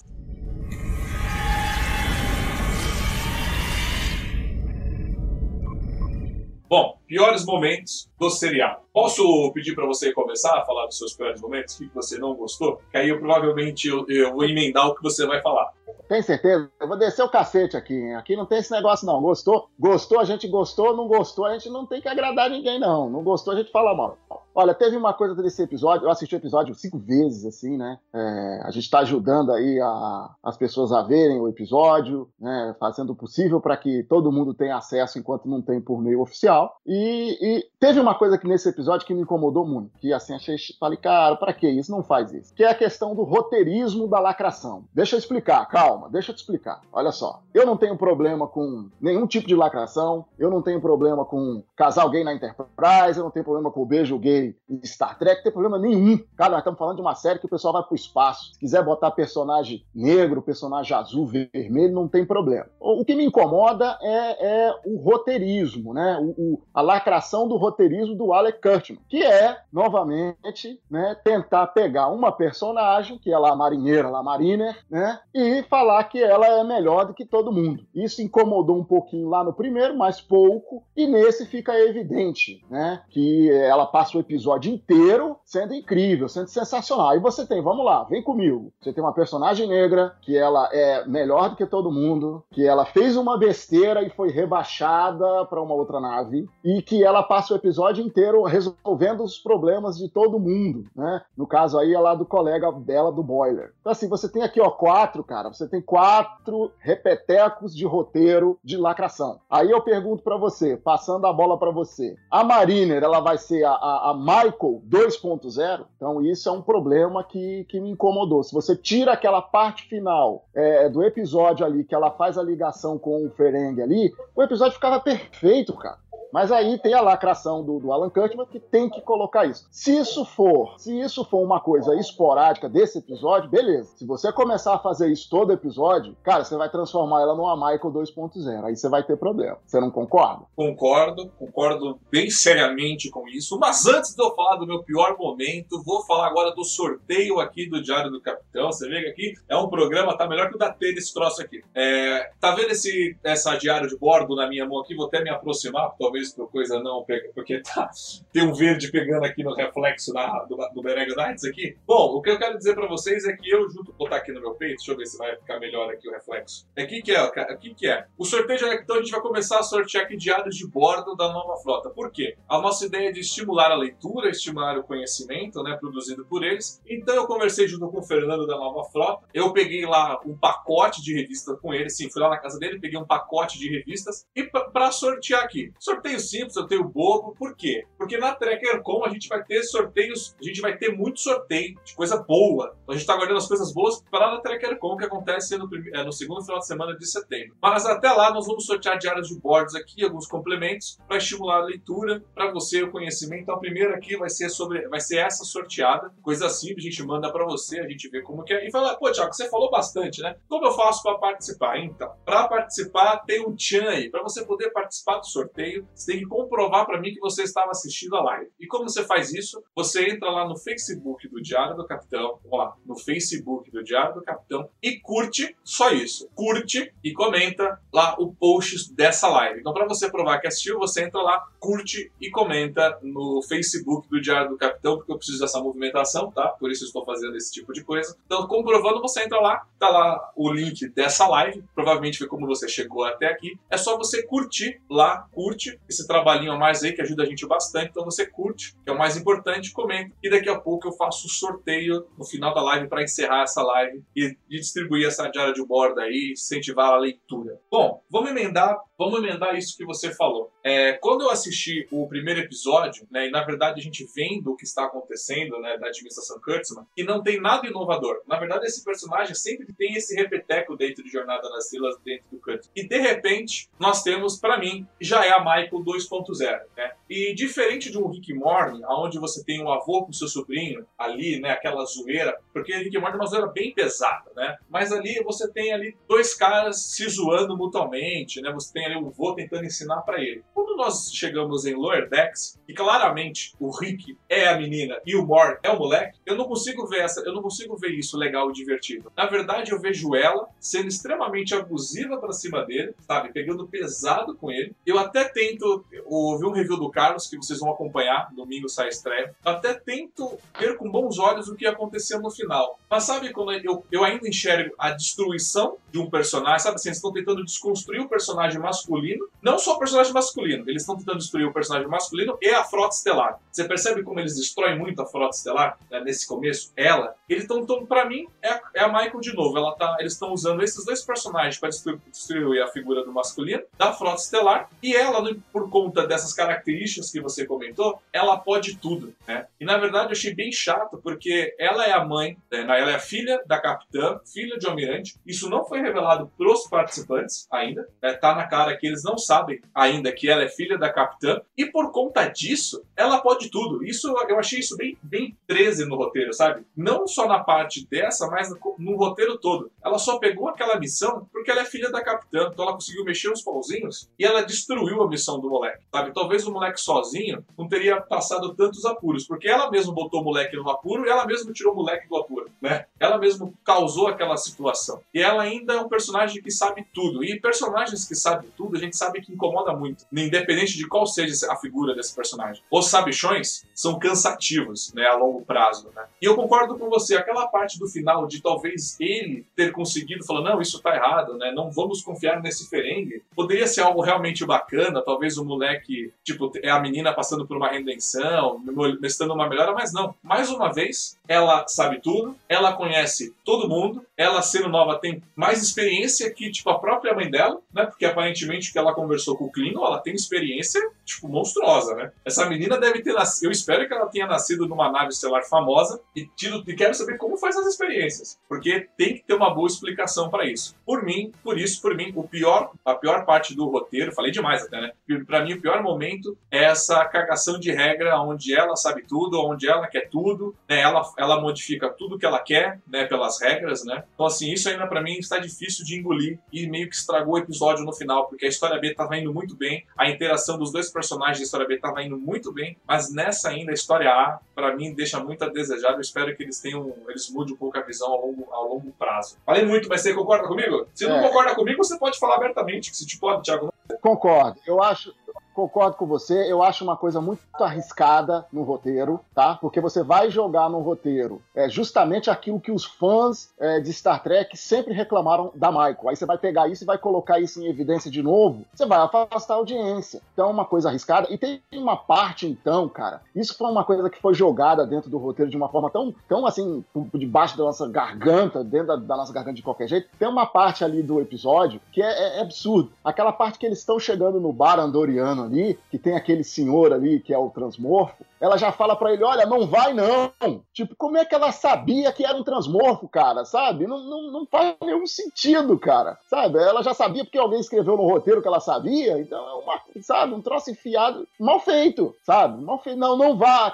Bom, piores momentos do seriado. Posso pedir para você começar a falar dos seus piores momentos, o que você não gostou? Que aí eu provavelmente eu, eu vou emendar o que você vai falar. Tem certeza? Eu vou descer o cacete aqui. Hein? Aqui não tem esse negócio, não. Gostou? Gostou, a gente gostou. Não gostou, a gente não tem que agradar ninguém, não. Não gostou, a gente fala mal. Olha, teve uma coisa desse episódio, eu assisti o episódio cinco vezes, assim, né? É, a gente está ajudando aí a, as pessoas a verem o episódio, né? Fazendo o possível para que todo mundo tenha acesso enquanto não tem por meio oficial. E, e, teve uma coisa que nesse episódio que me incomodou muito, que assim, achei, falei, cara, para que isso? Não faz isso. Que é a questão do roteirismo da lacração. Deixa eu explicar, calma, deixa eu te explicar. Olha só, eu não tenho problema com nenhum tipo de lacração, eu não tenho problema com casal gay na Enterprise, eu não tenho problema com o beijo gay em Star Trek, não tem problema nenhum. Cara, nós estamos falando de uma série que o pessoal vai pro espaço. Se quiser botar personagem negro, personagem azul, vermelho, não tem problema. O, que me incomoda é, é o roteirismo, né? O, o, a lacração do roteirismo do Alec Kurtzman, que é, novamente, né, tentar pegar uma personagem, que é lá a marinheira, lá a Mariner, né? E falar que ela é melhor do que todo mundo. Isso incomodou um pouquinho lá no primeiro, mas pouco, e nesse fica evidente, né? Que ela passa o episódio inteiro sendo incrível, sendo sensacional. E você tem, vamos lá, vem comigo. Você tem uma personagem negra que ela é melhor do que todo mundo, que ela fez uma besteira e foi rebaixada para uma outra nave e que ela passa o episódio inteiro resolvendo os problemas de todo mundo, né? No caso aí, ela do colega dela do Boiler. Então assim, você tem aqui ó quatro, cara, você tem quatro repetecos de roteiro de lacração. Aí eu pergunto para você, passando a bola para você, a Mariner, ela vai ser a, a, a Michael 2.0, então isso é um problema que, que me incomodou. Se você tira aquela parte final é, do episódio ali, que ela faz a ligação com o Ferengue ali, o episódio ficava perfeito, cara. Mas aí tem a lacração do, do Alan Cutman que tem que colocar isso. Se isso for, se isso for uma coisa esporádica desse episódio, beleza. Se você começar a fazer isso todo episódio, cara, você vai transformar ela numa Michael 2.0. Aí você vai ter problema. Você não concorda? Concordo, concordo bem seriamente com isso. Mas antes de eu falar do meu pior momento, vou falar agora do sorteio aqui do Diário do Capitão. Você vê que aqui é um programa, tá melhor que o da T desse troço aqui. É, tá vendo esse, essa diário de bordo na minha mão aqui? Vou até me aproximar, talvez por coisa não, porque tá, tem um verde pegando aqui no reflexo da, do, do Berega Nights aqui. Bom, o que eu quero dizer para vocês é que eu, junto, botar aqui no meu peito, deixa eu ver se vai ficar melhor aqui o reflexo. É que que é, o que é? O sorteio de então a gente vai começar a sortear aqui diários de bordo da nova frota. Por quê? A nossa ideia é de estimular a leitura, estimular o conhecimento, né, produzido por eles. Então eu conversei junto com o Fernando da nova frota. Eu peguei lá um pacote de revistas com ele, sim, fui lá na casa dele, peguei um pacote de revistas e para sortear aqui. Sorteio simples, sorteio bobo. Por quê? Porque na TrekkerCon a gente vai ter sorteios, a gente vai ter muito sorteio de coisa boa. Então a gente está guardando as coisas boas para na TrekkerCon que acontece no, é, no segundo final de semana de setembro. Mas até lá nós vamos sortear diárias de bordos aqui, alguns complementos para estimular a leitura, para você o conhecimento. Então a primeira aqui vai ser sobre, vai ser essa sorteada, coisa simples, a gente manda para você, a gente vê como que é e fala, pô, Thiago, você falou bastante, né? Como eu faço para participar? Então, para participar tem um tchan aí, para você poder participar do sorteio, você tem que comprovar para mim que você estava assistindo a live. E como você faz isso? Você entra lá no Facebook do Diário do Capitão, ó, no Facebook do Diário do Capitão e curte só isso. Curte e comenta lá o post dessa live. Então, para você provar que assistiu, você entra lá, curte e comenta no Facebook do Diário do Capitão, porque eu preciso dessa movimentação, tá? Por isso estou fazendo esse tipo de coisa. Então, comprovando, você entra lá, tá lá o link dessa live, provavelmente foi como você chegou até aqui. É só você curtir lá, curte esse trabalhinho a mais aí que ajuda a gente bastante. Então, você curte, que é o mais importante, comenta. E daqui a pouco eu faço o sorteio no final da live para encerrar essa live e distribuir essa diária de bordo aí, incentivar a leitura. Bom, vamos emendar, vamos emendar isso que você falou. É, quando eu assisti o primeiro episódio, né, e na verdade a gente vendo o que está acontecendo, né, da administração Kurtzman, que não tem nada inovador. Na verdade, esse personagem sempre tem esse repeteco dentro de Jornada nas Estrelas, dentro do Kurtzman. E de repente, nós temos, para mim, já é a Michael 2.0, né? E diferente de um Rick Morty, onde você tem um avô com seu sobrinho ali, né, aquela zoeira, porque Rick Morty é uma zoeira bem pesada, né? Mas ali você tem ali dois caras se zoando mutuamente, né? Você tem ali o vô tentando ensinar para ele. Quando nós chegamos em Lower Decks, e claramente o Rick é a menina e o Mor é o moleque, eu não consigo ver essa, eu não consigo ver isso legal e divertido. Na verdade, eu vejo ela sendo extremamente abusiva para cima dele, sabe? Pegando pesado com ele. Eu até tento ouvir um review do Carlos que vocês vão acompanhar, domingo sai estreia. Eu até tento ver com bons olhos o que aconteceu no final. Mas sabe quando eu, eu ainda enxergo a destruição de um personagem, sabe assim, eles estão tentando desconstruir o personagem masculino, não só o personagem masculino, eles estão tentando destruir o personagem masculino e a frota estelar. Você percebe como eles destroem muito a frota estelar né, nesse começo? Ela, eles estão, para mim, é a, é a, Michael de novo. Ela tá, eles estão usando esses dois personagens para destruir, destruir, a figura do masculino, da frota estelar, e ela, por conta dessas características que você comentou, ela pode tudo, né? E na verdade eu achei bem chato, porque ela é a mãe, né, ela é a filha da capitã, filha de almirante. Isso não foi revelado pros participantes ainda, né? tá na cara que eles não sabem ainda que ela é filha da capitã, e por conta disso, ela pode tudo. Isso eu achei isso bem, bem 13 no roteiro, sabe? Não só na parte dessa, mas no, no roteiro todo. Ela só pegou aquela missão porque ela é filha da capitã, então ela conseguiu mexer uns pauzinhos e ela destruiu a missão do moleque, sabe? Talvez o moleque sozinho não teria passado tantos apuros, porque ela mesma botou o moleque no apuro e ela mesma tirou o moleque do apuro, né? Ela mesma causou aquela situação. E ela ainda é um personagem que sabe tudo. E personagens que sabem tudo, a gente sabe que incomoda muito, independente de qual seja a figura desse personagem. Os sabichões são cansativos, né, a longo prazo, né? E eu concordo com você, aquela parte do final de talvez ele ter conseguido falar, não, isso tá errado, né? Não vamos confiar nesse ferengue. Poderia ser algo realmente bacana, talvez o moleque, tipo, é a menina passando por uma redenção, mestrando uma melhora, mas não. Mais uma vez, ela sabe tudo, ela conhece todo mundo, ela sendo nova tem mais experiência que, tipo, a própria mãe dela, né? Porque aparentemente que ela conversou com o Klingel, ela tem experiência, tipo, monstruosa, né? Essa menina deve ter nascido, eu espero que ela tenha nascido numa nave estelar famosa e tido, e quero saber como faz as experiências, porque tem que ter uma boa explicação para isso. Por mim, por isso, por mim, o pior, a pior parte do roteiro, falei demais até, né? Para mim, o pior momento é essa cagação de regra onde ela sabe tudo, onde ela quer tudo, né? Ela, ela modifica tudo que ela quer, né? Pelas regras, né? Então, assim, isso ainda para mim está difícil de engolir e meio que estragou o episódio no final, porque a história B estava indo muito bem, a interação dos dois personagens da história B estava indo muito bem, mas nessa ainda a história A, para mim, deixa muito a desejar. Eu espero que eles tenham, eles mudem um pouco a visão ao longo, ao longo prazo. Falei muito, mas você concorda comigo? Se é. não concorda comigo, você pode falar abertamente, que se te pode, Thiago. Concordo. Eu acho, concordo com você. Eu acho uma coisa muito arriscada no roteiro, tá? Porque você vai jogar no roteiro é justamente aquilo que os fãs é, de Star Trek sempre reclamaram da Michael. Aí você vai pegar isso e vai colocar isso em evidência de novo, você vai afastar a audiência. Então é uma coisa arriscada. E tem uma parte, então, cara, isso foi uma coisa que foi jogada dentro do roteiro de uma forma tão, tão assim, debaixo da nossa garganta, dentro da, da nossa garganta de qualquer jeito. Tem uma parte ali do episódio que é, é, é absurdo. Aquela parte que eles estão chegando no bar andoriano ali, que tem aquele senhor ali que é o transmorfo, ela já fala para ele: olha, não vai não. Tipo, como é que ela sabia que era um transmorfo, cara? Sabe? Não, não, não faz nenhum sentido, cara. Sabe? Ela já sabia porque alguém escreveu no roteiro que ela sabia. Então é uma, sabe, um troço enfiado, mal feito, sabe? Mal feito. Não, não vá.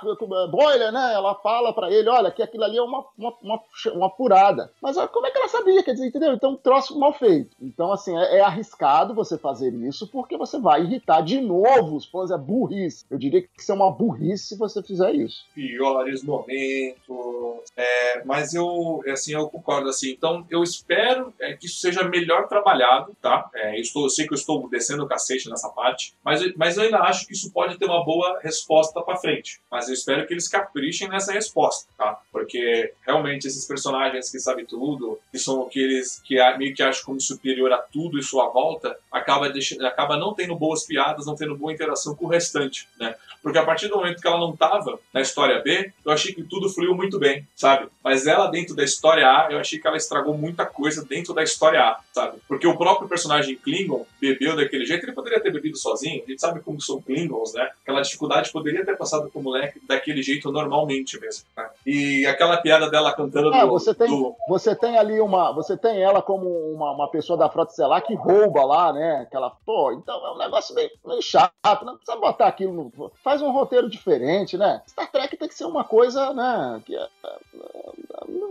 Boiler, né? Ela fala para ele: olha, que aquilo ali é uma, uma, uma, uma furada. Mas como é que ela sabia? Quer dizer, entendeu? Então, um troço mal feito. Então, assim, é, é arriscado você fazer isso porque você vai irritar de novo os fãs. É burrice. Eu diria que isso é uma burrice você fizer isso. Piores momentos. É, mas eu, assim, eu concordo assim. Então, eu espero é, que isso seja melhor trabalhado, tá? É, eu, estou, eu sei que eu estou descendo o cacete nessa parte, mas, mas eu ainda acho que isso pode ter uma boa resposta para frente. Mas eu espero que eles caprichem nessa resposta, tá? Porque realmente esses personagens que sabem tudo, que são aqueles que meio que acham como superior a tudo e sua volta, acaba, deixando, acaba não tendo boas piadas, não tendo boa interação com o restante, né? Porque a partir do momento que ela não tava na história B, eu achei que tudo fluiu muito bem, sabe? Mas ela dentro da história A, eu achei que ela estragou muita coisa dentro da história A, sabe? Porque o próprio personagem Klingon bebeu daquele jeito, ele poderia ter bebido sozinho, a gente sabe como são Klingons, né? Aquela dificuldade poderia ter passado pro moleque daquele jeito normalmente mesmo, né? E aquela piada dela cantando ah, do, você tem, do... você tem ali uma, você tem ela como uma, uma pessoa da frota estelar que rouba lá, né? Aquela, pô, então é um negócio meio, chato, não precisa botar aquilo no, faz um roteiro diferente, né? Star Trek tem que ser uma coisa, né, que é,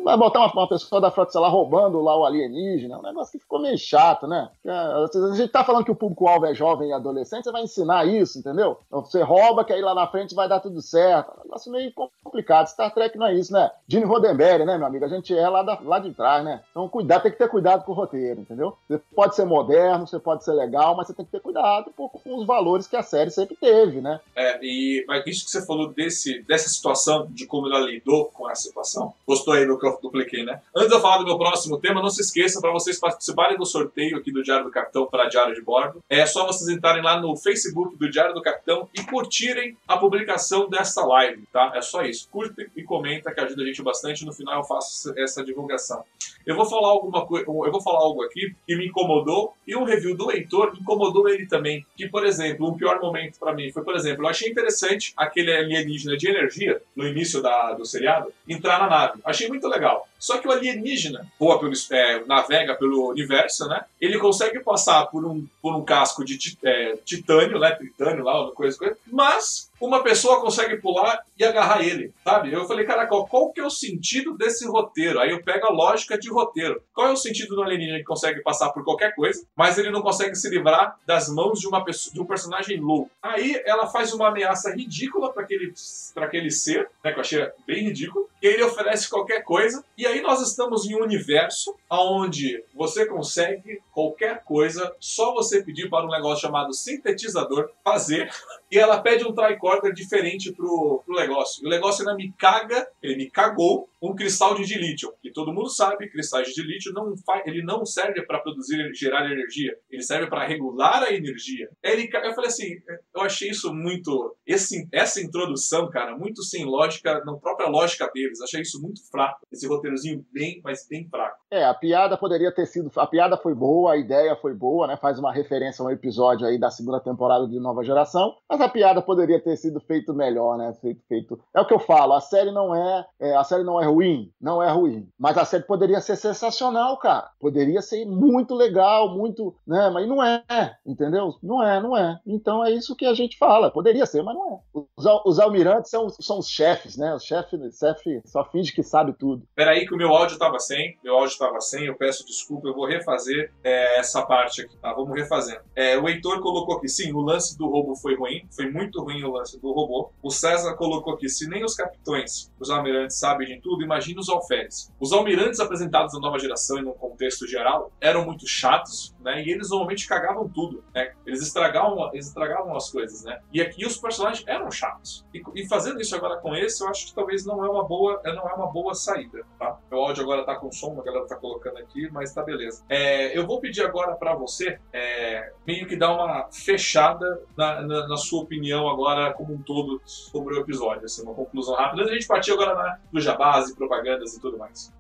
vai botar uma, uma, pessoa da frota lá roubando lá o alienígena, é um negócio que ficou meio chato, né? É, a gente tá falando que o público-alvo é jovem e adolescente, você vai ensinar isso, entendeu? Então, você rouba, que aí lá na frente vai dar tudo certo. É um negócio meio complicado. Star Trek não é isso, né? Gene Roddenberry, né, meu amigo? A gente é lá, da, lá de trás, né? Então, cuidado, tem que ter cuidado com o roteiro, entendeu? Você pode ser moderno, você pode ser legal, mas você tem que ter cuidado com os valores que a série sempre teve, né? É, e mas isso que você falou desse, dessa situação, de como ela lidou com essa situação, gostou aí do que eu dupliquei, né? Antes de eu falar do meu próximo tema, não se esqueça para vocês participarem do sorteio aqui do Diário do Capitão para Diário de Bordo. É só vocês entrarem lá no Facebook do Diário do Capitão e curtirem a publicação desta live, tá? É só isso. Curte e comenta que ajuda a gente bastante. No final eu faço essa divulgação. Eu vou falar alguma coisa, eu vou falar algo aqui que me incomodou e um review do leitor incomodou ele também. Que, por exemplo, um pior momento para mim foi, por exemplo, eu achei interessante aquele alienígena de energia no início da, do seriado entrar na nave. Achei muito legal. Só que o alienígena voa pelo, é, navega pelo universo, né? Ele consegue passar por um, por um casco de é, titânio, né? Tritânio lá, coisa, coisa, mas uma pessoa consegue pular e agarrar ele, sabe? Eu falei, caraca, qual que é o sentido desse roteiro? Aí eu pego a lógica de roteiro. Qual é o sentido do alienígena que consegue passar por qualquer coisa, mas ele não consegue se livrar das mãos de uma pessoa, de um personagem louco? Aí ela faz uma ameaça ridícula para aquele, aquele ser, né, que eu achei bem ridículo, e ele oferece qualquer coisa, e aí nós estamos em um universo onde você consegue qualquer coisa, só você pedir para um negócio chamado sintetizador fazer, e ela pede um tricorder diferente pro, pro negócio. E o negócio ainda me caga, ele me cagou um cristal de dilítio, que todo mundo sabe, cristais de dilítio não ele não serve para produzir gerar energia, ele serve para regular a energia. Ele, eu falei assim, eu achei isso muito esse, essa introdução, cara, muito sem lógica, na própria lógica deles. Achei isso muito fraco, esse roteirozinho bem, mas bem fraco. É, a piada poderia ter sido, a piada foi boa, a ideia foi boa, né? Faz uma referência a um episódio aí da segunda temporada de Nova Geração, mas a piada poderia ter sido feito melhor, né? Feito, feito. É o que eu falo, a série não é, é a série não é ruim, não é ruim. Mas a série poderia ser sensacional, cara. Poderia ser muito legal, muito. Né? Mas não é, entendeu? Não é, não é. Então é isso que a gente fala. Poderia ser, mas não é. Os, os almirantes são, são os chefes, né? O chefe, chefe só finge que sabe tudo. Peraí, que o meu áudio tava sem, meu áudio estava sem, eu peço desculpa, eu vou refazer é, essa parte aqui, tá? Vamos refazendo. É, o Heitor colocou aqui, sim, o lance do roubo foi ruim, foi muito ruim o lance do robô. O César colocou aqui, se nem os capitões, os almirantes sabem de tudo, imagina os alferes. Os almirantes apresentados na nova geração e no contexto geral eram muito chatos, né? E eles normalmente cagavam tudo, né? Eles estragavam, eles estragavam as coisas, né? E aqui os personagens eram chatos. E, e fazendo isso agora com esse, eu acho que talvez não é uma boa, não é uma boa saída, tá? O áudio agora tá com som, a galera tá colocando aqui, mas tá beleza. É, eu vou pedir agora para você é, meio que dar uma fechada na, na, na, sua opinião agora como um todo sobre o episódio, assim, uma conclusão rápida. A gente partir agora na, do jabás e propagandas e tudo mais.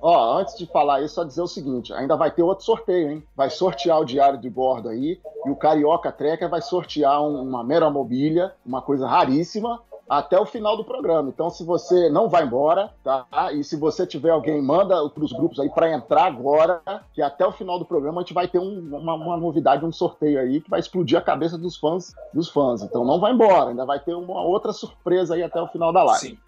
Ó, antes de falar isso, só dizer o seguinte: ainda vai ter outro sorteio, hein? Vai sortear o diário de bordo aí, e o Carioca Treca vai sortear uma mera mobília, uma coisa raríssima, até o final do programa. Então, se você não vai embora, tá? E se você tiver alguém, manda para os grupos aí para entrar agora, que até o final do programa a gente vai ter um, uma, uma, novidade, um sorteio aí que vai explodir a cabeça dos fãs, dos fãs. Então, não vai embora, ainda vai ter uma outra surpresa aí até o final da live. Sim.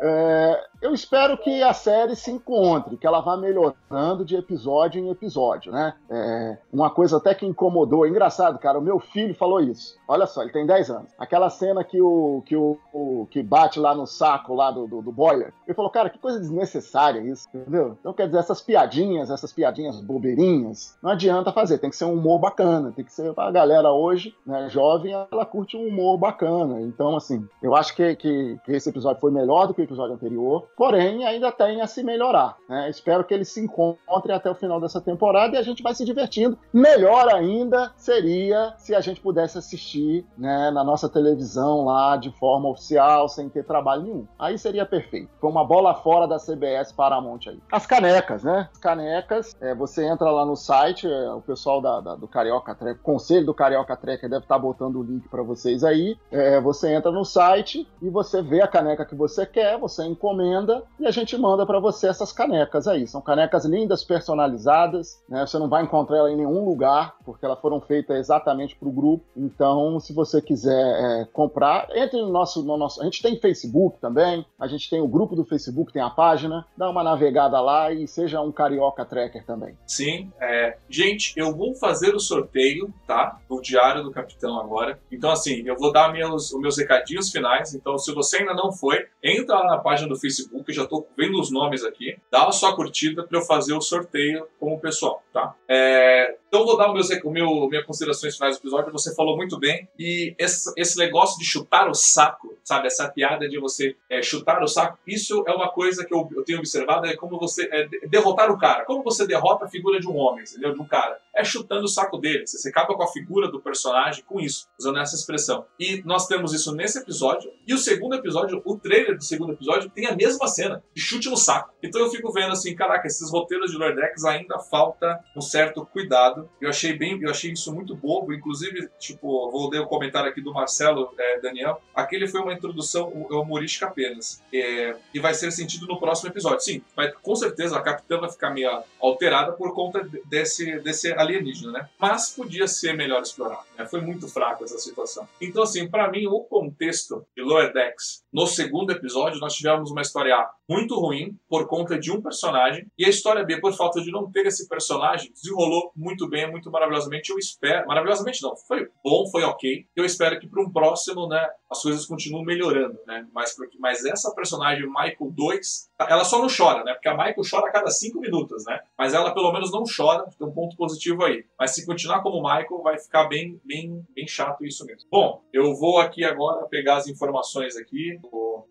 É, eu espero que a série se encontre, que ela vá melhorando de episódio em episódio, né? É, uma coisa até que incomodou, é engraçado, cara, o meu filho falou isso. Olha só, ele tem 10 anos. Aquela cena que o que, o, o que bate lá no saco lá do, do, do, boiler. Ele falou, cara, que coisa desnecessária isso, entendeu? Então quer dizer, essas piadinhas, essas piadinhas bobeirinhas, não adianta fazer, tem que ser um humor bacana, tem que ser a galera hoje, né, jovem, ela curte um humor bacana. Então, assim, eu acho que, que, que esse episódio foi melhor do que episódio anterior, porém ainda tem a se melhorar. Né? Espero que ele se encontre até o final dessa temporada e a gente vai se divertindo. Melhor ainda seria se a gente pudesse assistir né, na nossa televisão lá de forma oficial, sem ter trabalho nenhum. Aí seria perfeito. Foi uma bola fora da CBS Paramount aí. As canecas, né? As canecas, é, você entra lá no site, é, o pessoal da, da, do Carioca Treca, o conselho do Carioca Treca deve estar botando o link para vocês aí. É, você entra no site e você vê a caneca que você quer, você encomenda e a gente manda para você essas canecas aí. São canecas lindas, personalizadas, né? Você não vai encontrar ela em nenhum lugar, porque elas foram feitas exatamente para o grupo. Então, se você quiser é, comprar, entre no nosso, no nosso. A gente tem Facebook também, a gente tem o grupo do Facebook, tem a página. Dá uma navegada lá e seja um carioca tracker também. Sim, é, gente, eu vou fazer o sorteio, tá? Do Diário do Capitão agora. Então, assim, eu vou dar meus, os meus recadinhos finais. Então, se você ainda não foi, entra lá na página do Facebook, já estou vendo os nomes aqui. Dá a sua curtida para eu fazer o sorteio com o pessoal, tá? É, então vou dar o meu, o meu minhas considerações finais do episódio. Você falou muito bem e esse, esse negócio de chutar o saco, sabe, essa piada de você é, chutar o saco, isso é uma coisa que eu, eu tenho observado é como você é, derrotar o cara, como você derrota a figura de um homem, entendeu? De um cara é chutando o saco dele. Você acaba com a figura do personagem com isso, usando essa expressão. E nós temos isso nesse episódio. E o segundo episódio, o trailer do segundo episódio, tem a mesma cena de chute no saco. Então eu fico vendo assim, caraca, esses roteiros de Lordex ainda falta um certo cuidado. Eu achei bem, eu achei isso muito bobo. Inclusive, tipo, vou ler o comentário aqui do Marcelo é, Daniel. Aquele foi uma introdução humorística apenas. É, e vai ser sentido no próximo episódio. Sim, vai, com certeza a capitã vai ficar meio alterada por conta desse, desse alienígena, né? Mas podia ser melhor explorado. Né? Foi muito fraco essa situação. Então, assim, para mim, o contexto de Lower Decks no segundo episódio, nós tivemos uma história A muito ruim por conta de um personagem e a história B, por falta de não ter esse personagem, desenrolou muito bem, muito maravilhosamente. Eu espero, maravilhosamente não, foi bom, foi ok. Eu espero que para um próximo, né, as coisas continuem melhorando, né? Mas, porque, mas essa personagem Michael 2, ela só não chora, né? Porque a Michael chora a cada cinco minutos, né? Mas ela pelo menos não chora, tem um ponto positivo aí. Mas se continuar como Michael, vai ficar bem, bem, bem chato isso mesmo. Bom, eu vou aqui agora pegar as informações aqui.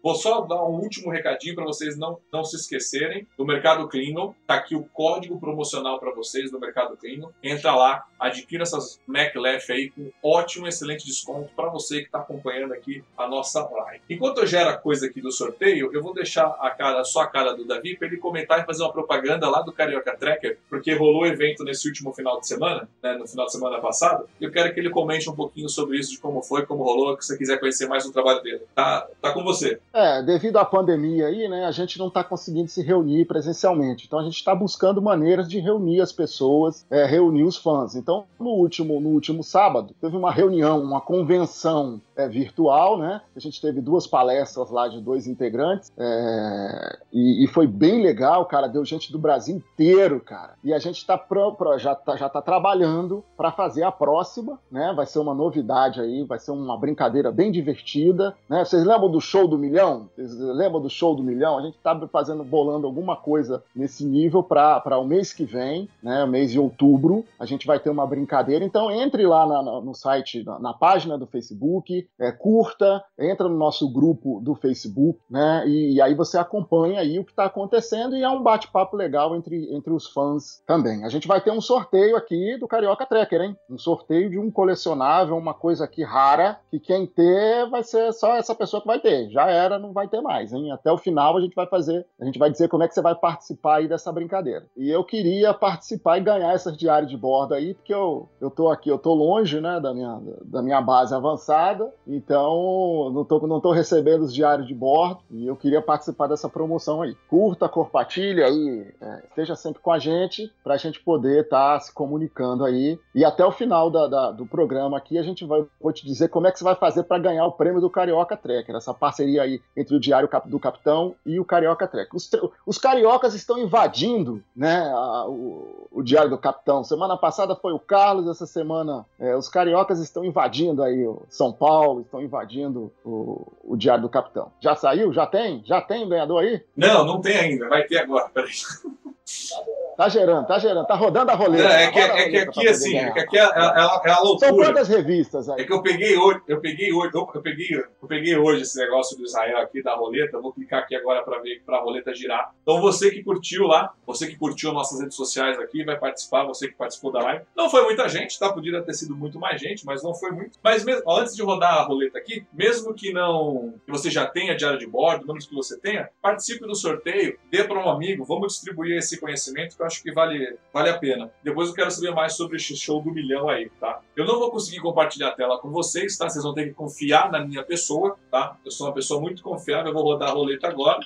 Vou só dar um último recadinho para vocês não, não se esquecerem do Mercado Klingon. Tá aqui o código promocional para vocês do Mercado Klingon. Entra lá, adquira essas MacLef aí com ótimo, excelente desconto para você que está acompanhando aqui a nossa live. Enquanto eu gero a coisa aqui do sorteio, eu vou deixar a cara, só a cara do Davi para ele comentar e fazer uma propaganda lá do Carioca Tracker, porque rolou evento nesse último final de semana, né, no final de semana passado. Eu quero que ele comente um pouquinho sobre isso, de como foi, como rolou, que você quiser conhecer mais o trabalho dele. Tá, tá com você. É, devido à pandemia aí, né, a gente não está conseguindo se reunir presencialmente. Então a gente está buscando maneiras de reunir as pessoas, é, reunir os fãs. Então, no último, no último sábado, teve uma reunião, uma convenção é, virtual, né? A gente teve duas palestras lá de dois integrantes é, e, e, foi bem legal, cara. Deu gente do Brasil inteiro, cara. E a gente tá pro, pro, já, tá, já tá trabalhando para fazer a próxima, né? Vai ser uma novidade aí, vai ser uma brincadeira bem divertida, né? Vocês lembram do show do milhão? Vocês lembram do show do milhão? A gente tá fazendo, bolando alguma coisa nesse nível para o mês que vem, né? Mês de outubro, a gente vai ter uma brincadeira. Então entre lá na, na, no site, na, na, página do Facebook, é, curta, entra no nosso grupo do Facebook, né? E, e aí você acompanha aí o que está acontecendo e é um bate-papo legal entre, entre os fãs também. A gente vai ter um sorteio aqui do Carioca Tracker, hein? Um sorteio de um colecionável, uma coisa aqui rara, que quem ter vai ser só essa pessoa que vai ter. Já era, não vai ter mais, hein? Até o final a gente vai fazer, a gente vai dizer como é que você vai participar aí dessa brincadeira. E eu queria participar e ganhar essas diárias de bordo aí, porque eu, eu tô aqui, eu tô longe, né, da minha, da minha base avançada, então não tô, não tô recebendo os diários de bordo e eu queria participar dessa promoção aí. Curta, compartilha aí, é, esteja sempre com a gente para a gente poder estar tá se comunicando aí. E até o final da, da, do programa aqui a gente vai vou te dizer como é que você vai fazer para ganhar o prêmio do Carioca Trekker, essa parceria aí entre o Diário do Capitão e o Carioca Trekker. Os, os cariocas estão invadindo né, a, o, o, Diário do Capitão. Semana passada foi o Carlos, essa semana é, os cariocas estão invadindo aí São Paulo, estão invadindo o, o Diário do Capitão. Já saiu? Já tem? Já tem ganhador aí? Não, não tem ainda. Vai ter agora. Peraí. <laughs> Tá gerando, tá gerando, tá rodando a roleta. É, é que, é que aqui, assim, é que aqui é, é, é, a loucura. São quantas revistas aí? É que eu peguei hoje, eu peguei hoje, eu peguei, eu peguei hoje esse negócio do Israel aqui, da roleta, vou clicar aqui agora para ver, para a roleta girar. Então você que curtiu lá, você que curtiu nossas redes sociais aqui, vai participar, você que participou da live. Não foi muita gente, tá? Podia ter sido muito mais gente, mas não foi muito. Mas mesmo, antes de rodar a roleta aqui, mesmo que não, que você já tenha diário de bordo, menos que você tenha, participe do sorteio, dê para um amigo, vamos distribuir esse conhecimento que eu acho que vale, vale a pena. Depois eu quero saber mais sobre esse show do milhão aí, tá? Eu não vou conseguir compartilhar a tela com vocês, tá? Vocês vão ter que confiar na minha pessoa, tá? Eu sou uma pessoa muito confiável, eu vou rodar a roleta agora.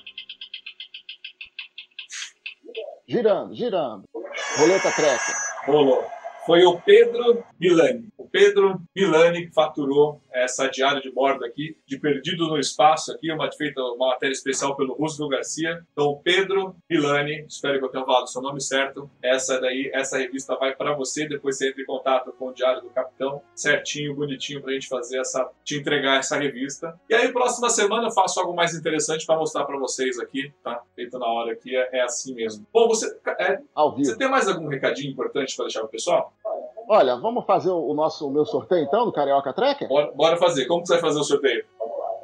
Girando, girando. Roleta treca. Rolou foi o Pedro Milani. O Pedro Milani que faturou essa diária de bordo aqui, de Perdido no Espaço aqui, uma feita uma matéria especial pelo Roosevelt Garcia. Então, Pedro Milani, espero que eu tenha falado o seu nome certo. Essa daí, essa revista vai para você, depois você entra em contato com o Diário do Capitão, certinho, bonitinho pra gente fazer essa te entregar essa revista. E aí, próxima semana eu faço algo mais interessante para mostrar para vocês aqui, tá? Feito na hora aqui, é, é assim mesmo. Bom, você é, você tem mais algum recadinho importante para deixar pro pessoal? Olha, vamos fazer o nosso o meu sorteio então do Carioca Trekker? Bora, bora, fazer. Como que você vai fazer o sorteio?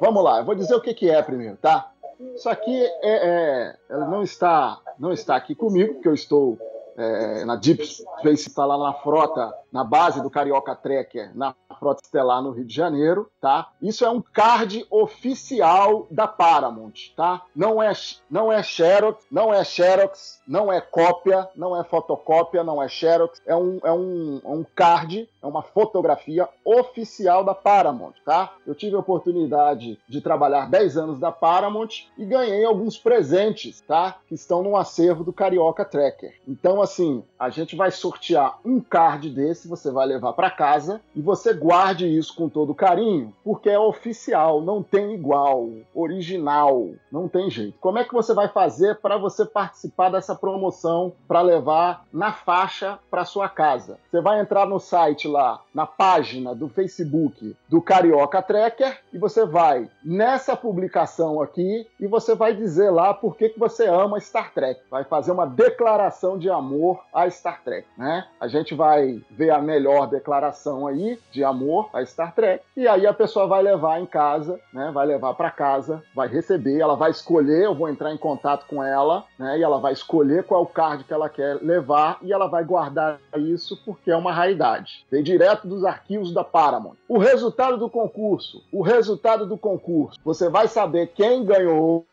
Vamos lá, eu vou dizer o que, que é primeiro, tá? Isso aqui é, é, não está não está aqui comigo, porque eu estou é, na Deep Space, está lá na frota, na base do Carioca Trekker, na frota estelar no Rio de Janeiro, tá? Isso é um card oficial da Paramount, tá? Não é, não é Xerox, não é Xerox, não é cópia, não é fotocópia, não é Xerox, é um, é um, é um card, é uma fotografia oficial da Paramount, tá? Eu tive a oportunidade de trabalhar 10 anos da Paramount e ganhei alguns presentes, tá? Que estão no acervo do Carioca Trekker. Então, assim, a gente vai sortear um card desse, você vai levar para casa e você guarde isso com todo carinho, porque é oficial, não tem igual, original, não tem jeito. Como é que você vai fazer para você participar dessa promoção para levar na faixa para sua casa? Você vai entrar no site lá, na página do Facebook do Carioca Trekker e você vai nessa publicação aqui e você vai dizer lá por que, que você ama Star Trek. Vai fazer uma declaração de amor a Star Trek, né? A gente vai ver a melhor declaração aí de amor a Star Trek e aí a pessoa vai levar em casa, né? Vai levar para casa, vai receber, ela vai escolher, eu vou entrar em contato com ela, né? E ela vai escolher qual é o card que ela quer levar e ela vai guardar isso porque é uma raridade. Vem direto dos arquivos da Paramount. O resultado do concurso, o resultado do concurso, você vai saber quem ganhou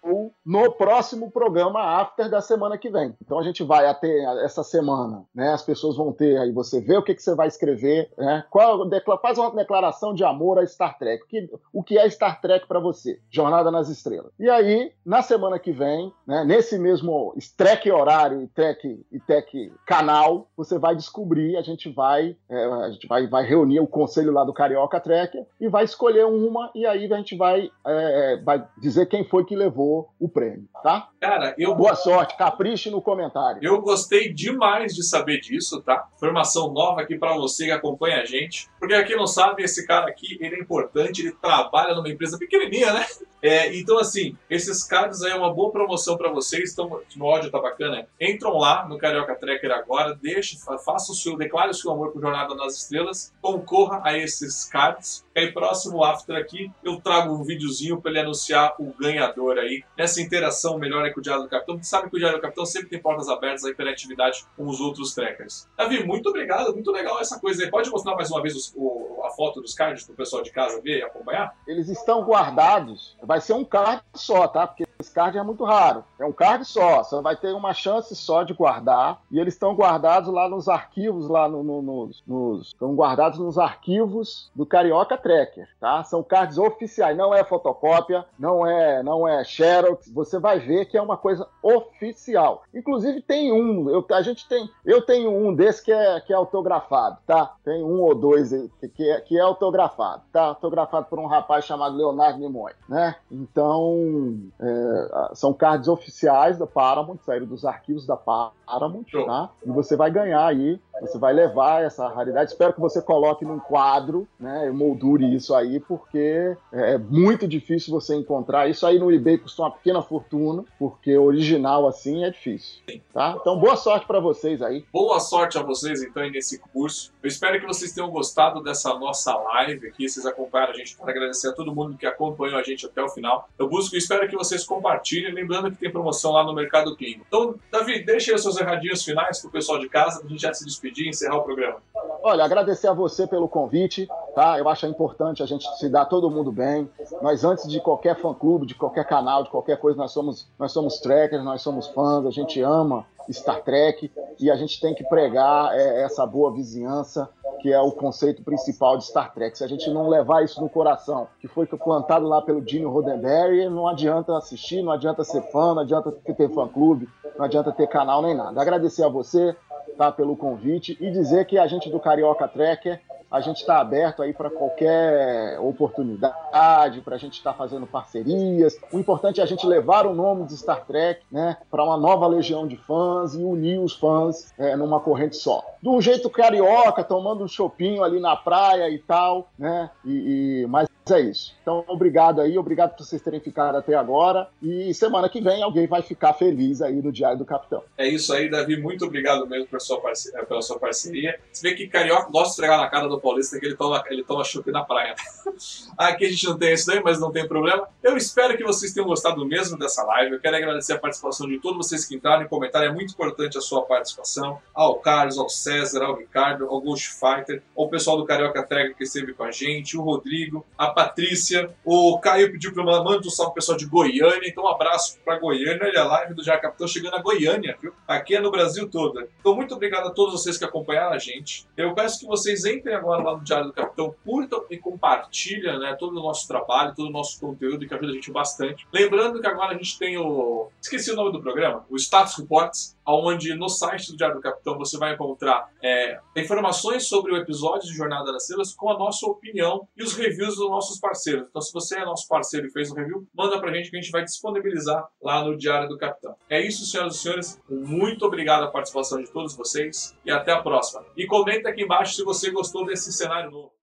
no próximo programa After da semana que vem. Então a gente vai até essa semana, né? As pessoas vão ter aí, você vê o que, que você vai escrever, né? Qual, faz uma declaração de amor a Star Trek. O que, o que é Star Trek para você? Jornada nas Estrelas. E aí, na semana que vem, né, nesse mesmo Trek horário e tech, e tech canal, você vai descobrir, a gente vai, é, a gente vai, vai reunir o conselho lá do Carioca Tracker e vai escolher uma e aí a gente vai, é, vai dizer quem foi que levou o prêmio, tá? Cara, eu. Boa sorte, capriche no comentário. Eu gostei demais de saber disso, tá? Informação nova aqui para você que acompanha a gente. Porque aqui não sabe, esse cara aqui, ele é importante, ele trabalha numa empresa pequenininha, né? É, então, assim, esses cards aí é uma boa promoção para vocês. Então, no áudio tá bacana. Entram lá no Carioca Tracker agora, deixe, faça o seu, declare o seu amor por Jornada nas Estrelas, concorra a esses cards. E aí, próximo after aqui, eu trago um videozinho para ele anunciar o ganhador aí, nessa interação melhor aí com o Diário do Capitão. Porque sabe que o Diário do Capitão sempre tem portas abertas aí pela atividade com os outros trackers. Davi, muito obrigado, muito legal essa coisa aí. Pode mostrar mais uma vez os, o, a foto dos cards para o pessoal de casa ver e acompanhar? Eles estão guardados, ser um card só, tá? Porque esse card é muito raro. É um card só, você vai ter uma chance só de guardar. E eles estão guardados lá nos arquivos, lá no, no, nos, nos. Estão guardados nos arquivos do Carioca Tracker, tá? São cards oficiais, não é fotocópia, não é, não é Xerox. Você vai ver que é uma coisa oficial. Inclusive tem um, eu, a gente tem, eu tenho um desse que é, que é autografado, tá? Tem um ou dois que, é, que é autografado, tá? Autografado por um rapaz chamado Leonardo Nimoy, né? Então, é, são cards oficiais da Paramount, saíram dos arquivos da Paramount, tá? E você vai ganhar aí, você vai levar essa raridade. Espero que você coloque num quadro, né? Moldure isso aí, porque é muito difícil você encontrar. Isso aí no eBay custa uma pequena fortuna, porque original assim é difícil, tá? Então, boa sorte para vocês aí. Boa sorte a vocês, então, nesse curso. Eu espero que vocês tenham gostado dessa nossa live aqui. Vocês acompanharam a gente. Quero agradecer a todo mundo que acompanhou a gente até o final. Eu busco e espero que vocês compartilhem. Lembrando que tem promoção lá no Mercado Clínico. Então, Davi, deixe aí os seus erradinhos finais pro pessoal de casa, pra gente já se despedir e encerrar o programa. Olha, agradecer a você pelo convite, tá? Eu acho importante a gente se dar todo mundo bem. Nós, antes de qualquer fã-clube, de qualquer canal, de qualquer coisa, nós somos, nós somos trackers, nós somos fãs, a gente ama Star Trek e a gente tem que pregar é, essa boa vizinhança que é o conceito principal de Star Trek. Se a gente não levar isso no coração, que foi plantado lá pelo Gene Roddenberry, não adianta assistir, não adianta ser fã, não adianta ter fã-clube, não adianta ter canal nem nada. Agradecer a você tá, pelo convite e dizer que a gente do Carioca Tracker a gente está aberto aí para qualquer oportunidade, para a gente estar tá fazendo parcerias. O importante é a gente levar o nome de Star Trek né, para uma nova legião de fãs e unir os fãs é, numa corrente só. De um jeito carioca, tomando um chopinho ali na praia e tal, né? E, e mas é isso. Então, obrigado aí, obrigado por vocês terem ficado até agora. E semana que vem alguém vai ficar feliz aí no Diário do Capitão. É isso aí, Davi. Muito obrigado mesmo pela sua parceria. Pela sua parceria. Você vê que Carioca gosta de estregar na cara do Paulista que ele toma, ele toma chope na praia. <laughs> Aqui a gente não tem isso daí, mas não tem problema. Eu espero que vocês tenham gostado mesmo dessa live. Eu quero agradecer a participação de todos vocês que entraram em comentário. É muito importante a sua participação. Ao Carlos, ao César, ao Ricardo, ao Ghost Fighter, ao pessoal do Carioca Trek que esteve com a gente, o Rodrigo, a Patrícia, o Caio pediu para eu mandar um salve pessoal de Goiânia, então um abraço para Goiânia. Olha a live do Já Capitão chegando a Goiânia, viu? Aqui é no Brasil todo. Então, muito obrigado a todos vocês que acompanharam a gente. Eu peço que vocês entrem agora lá no Diário do Capitão, curtam e compartilhem né, todo o nosso trabalho, todo o nosso conteúdo, que ajuda a gente bastante. Lembrando que agora a gente tem o. Esqueci o nome do programa, o Status Reports, onde no site do Diário do Capitão você vai encontrar é, informações sobre o episódio de Jornada das Estrelas com a nossa opinião e os reviews dos nossos parceiros. Então, se você é nosso parceiro e fez um review, manda pra gente que a gente vai disponibilizar lá no Diário do Capitão. É isso, senhoras e senhores. Muito obrigado a participação de todos vocês e até a próxima. E comenta aqui embaixo se você gostou desse cenário novo.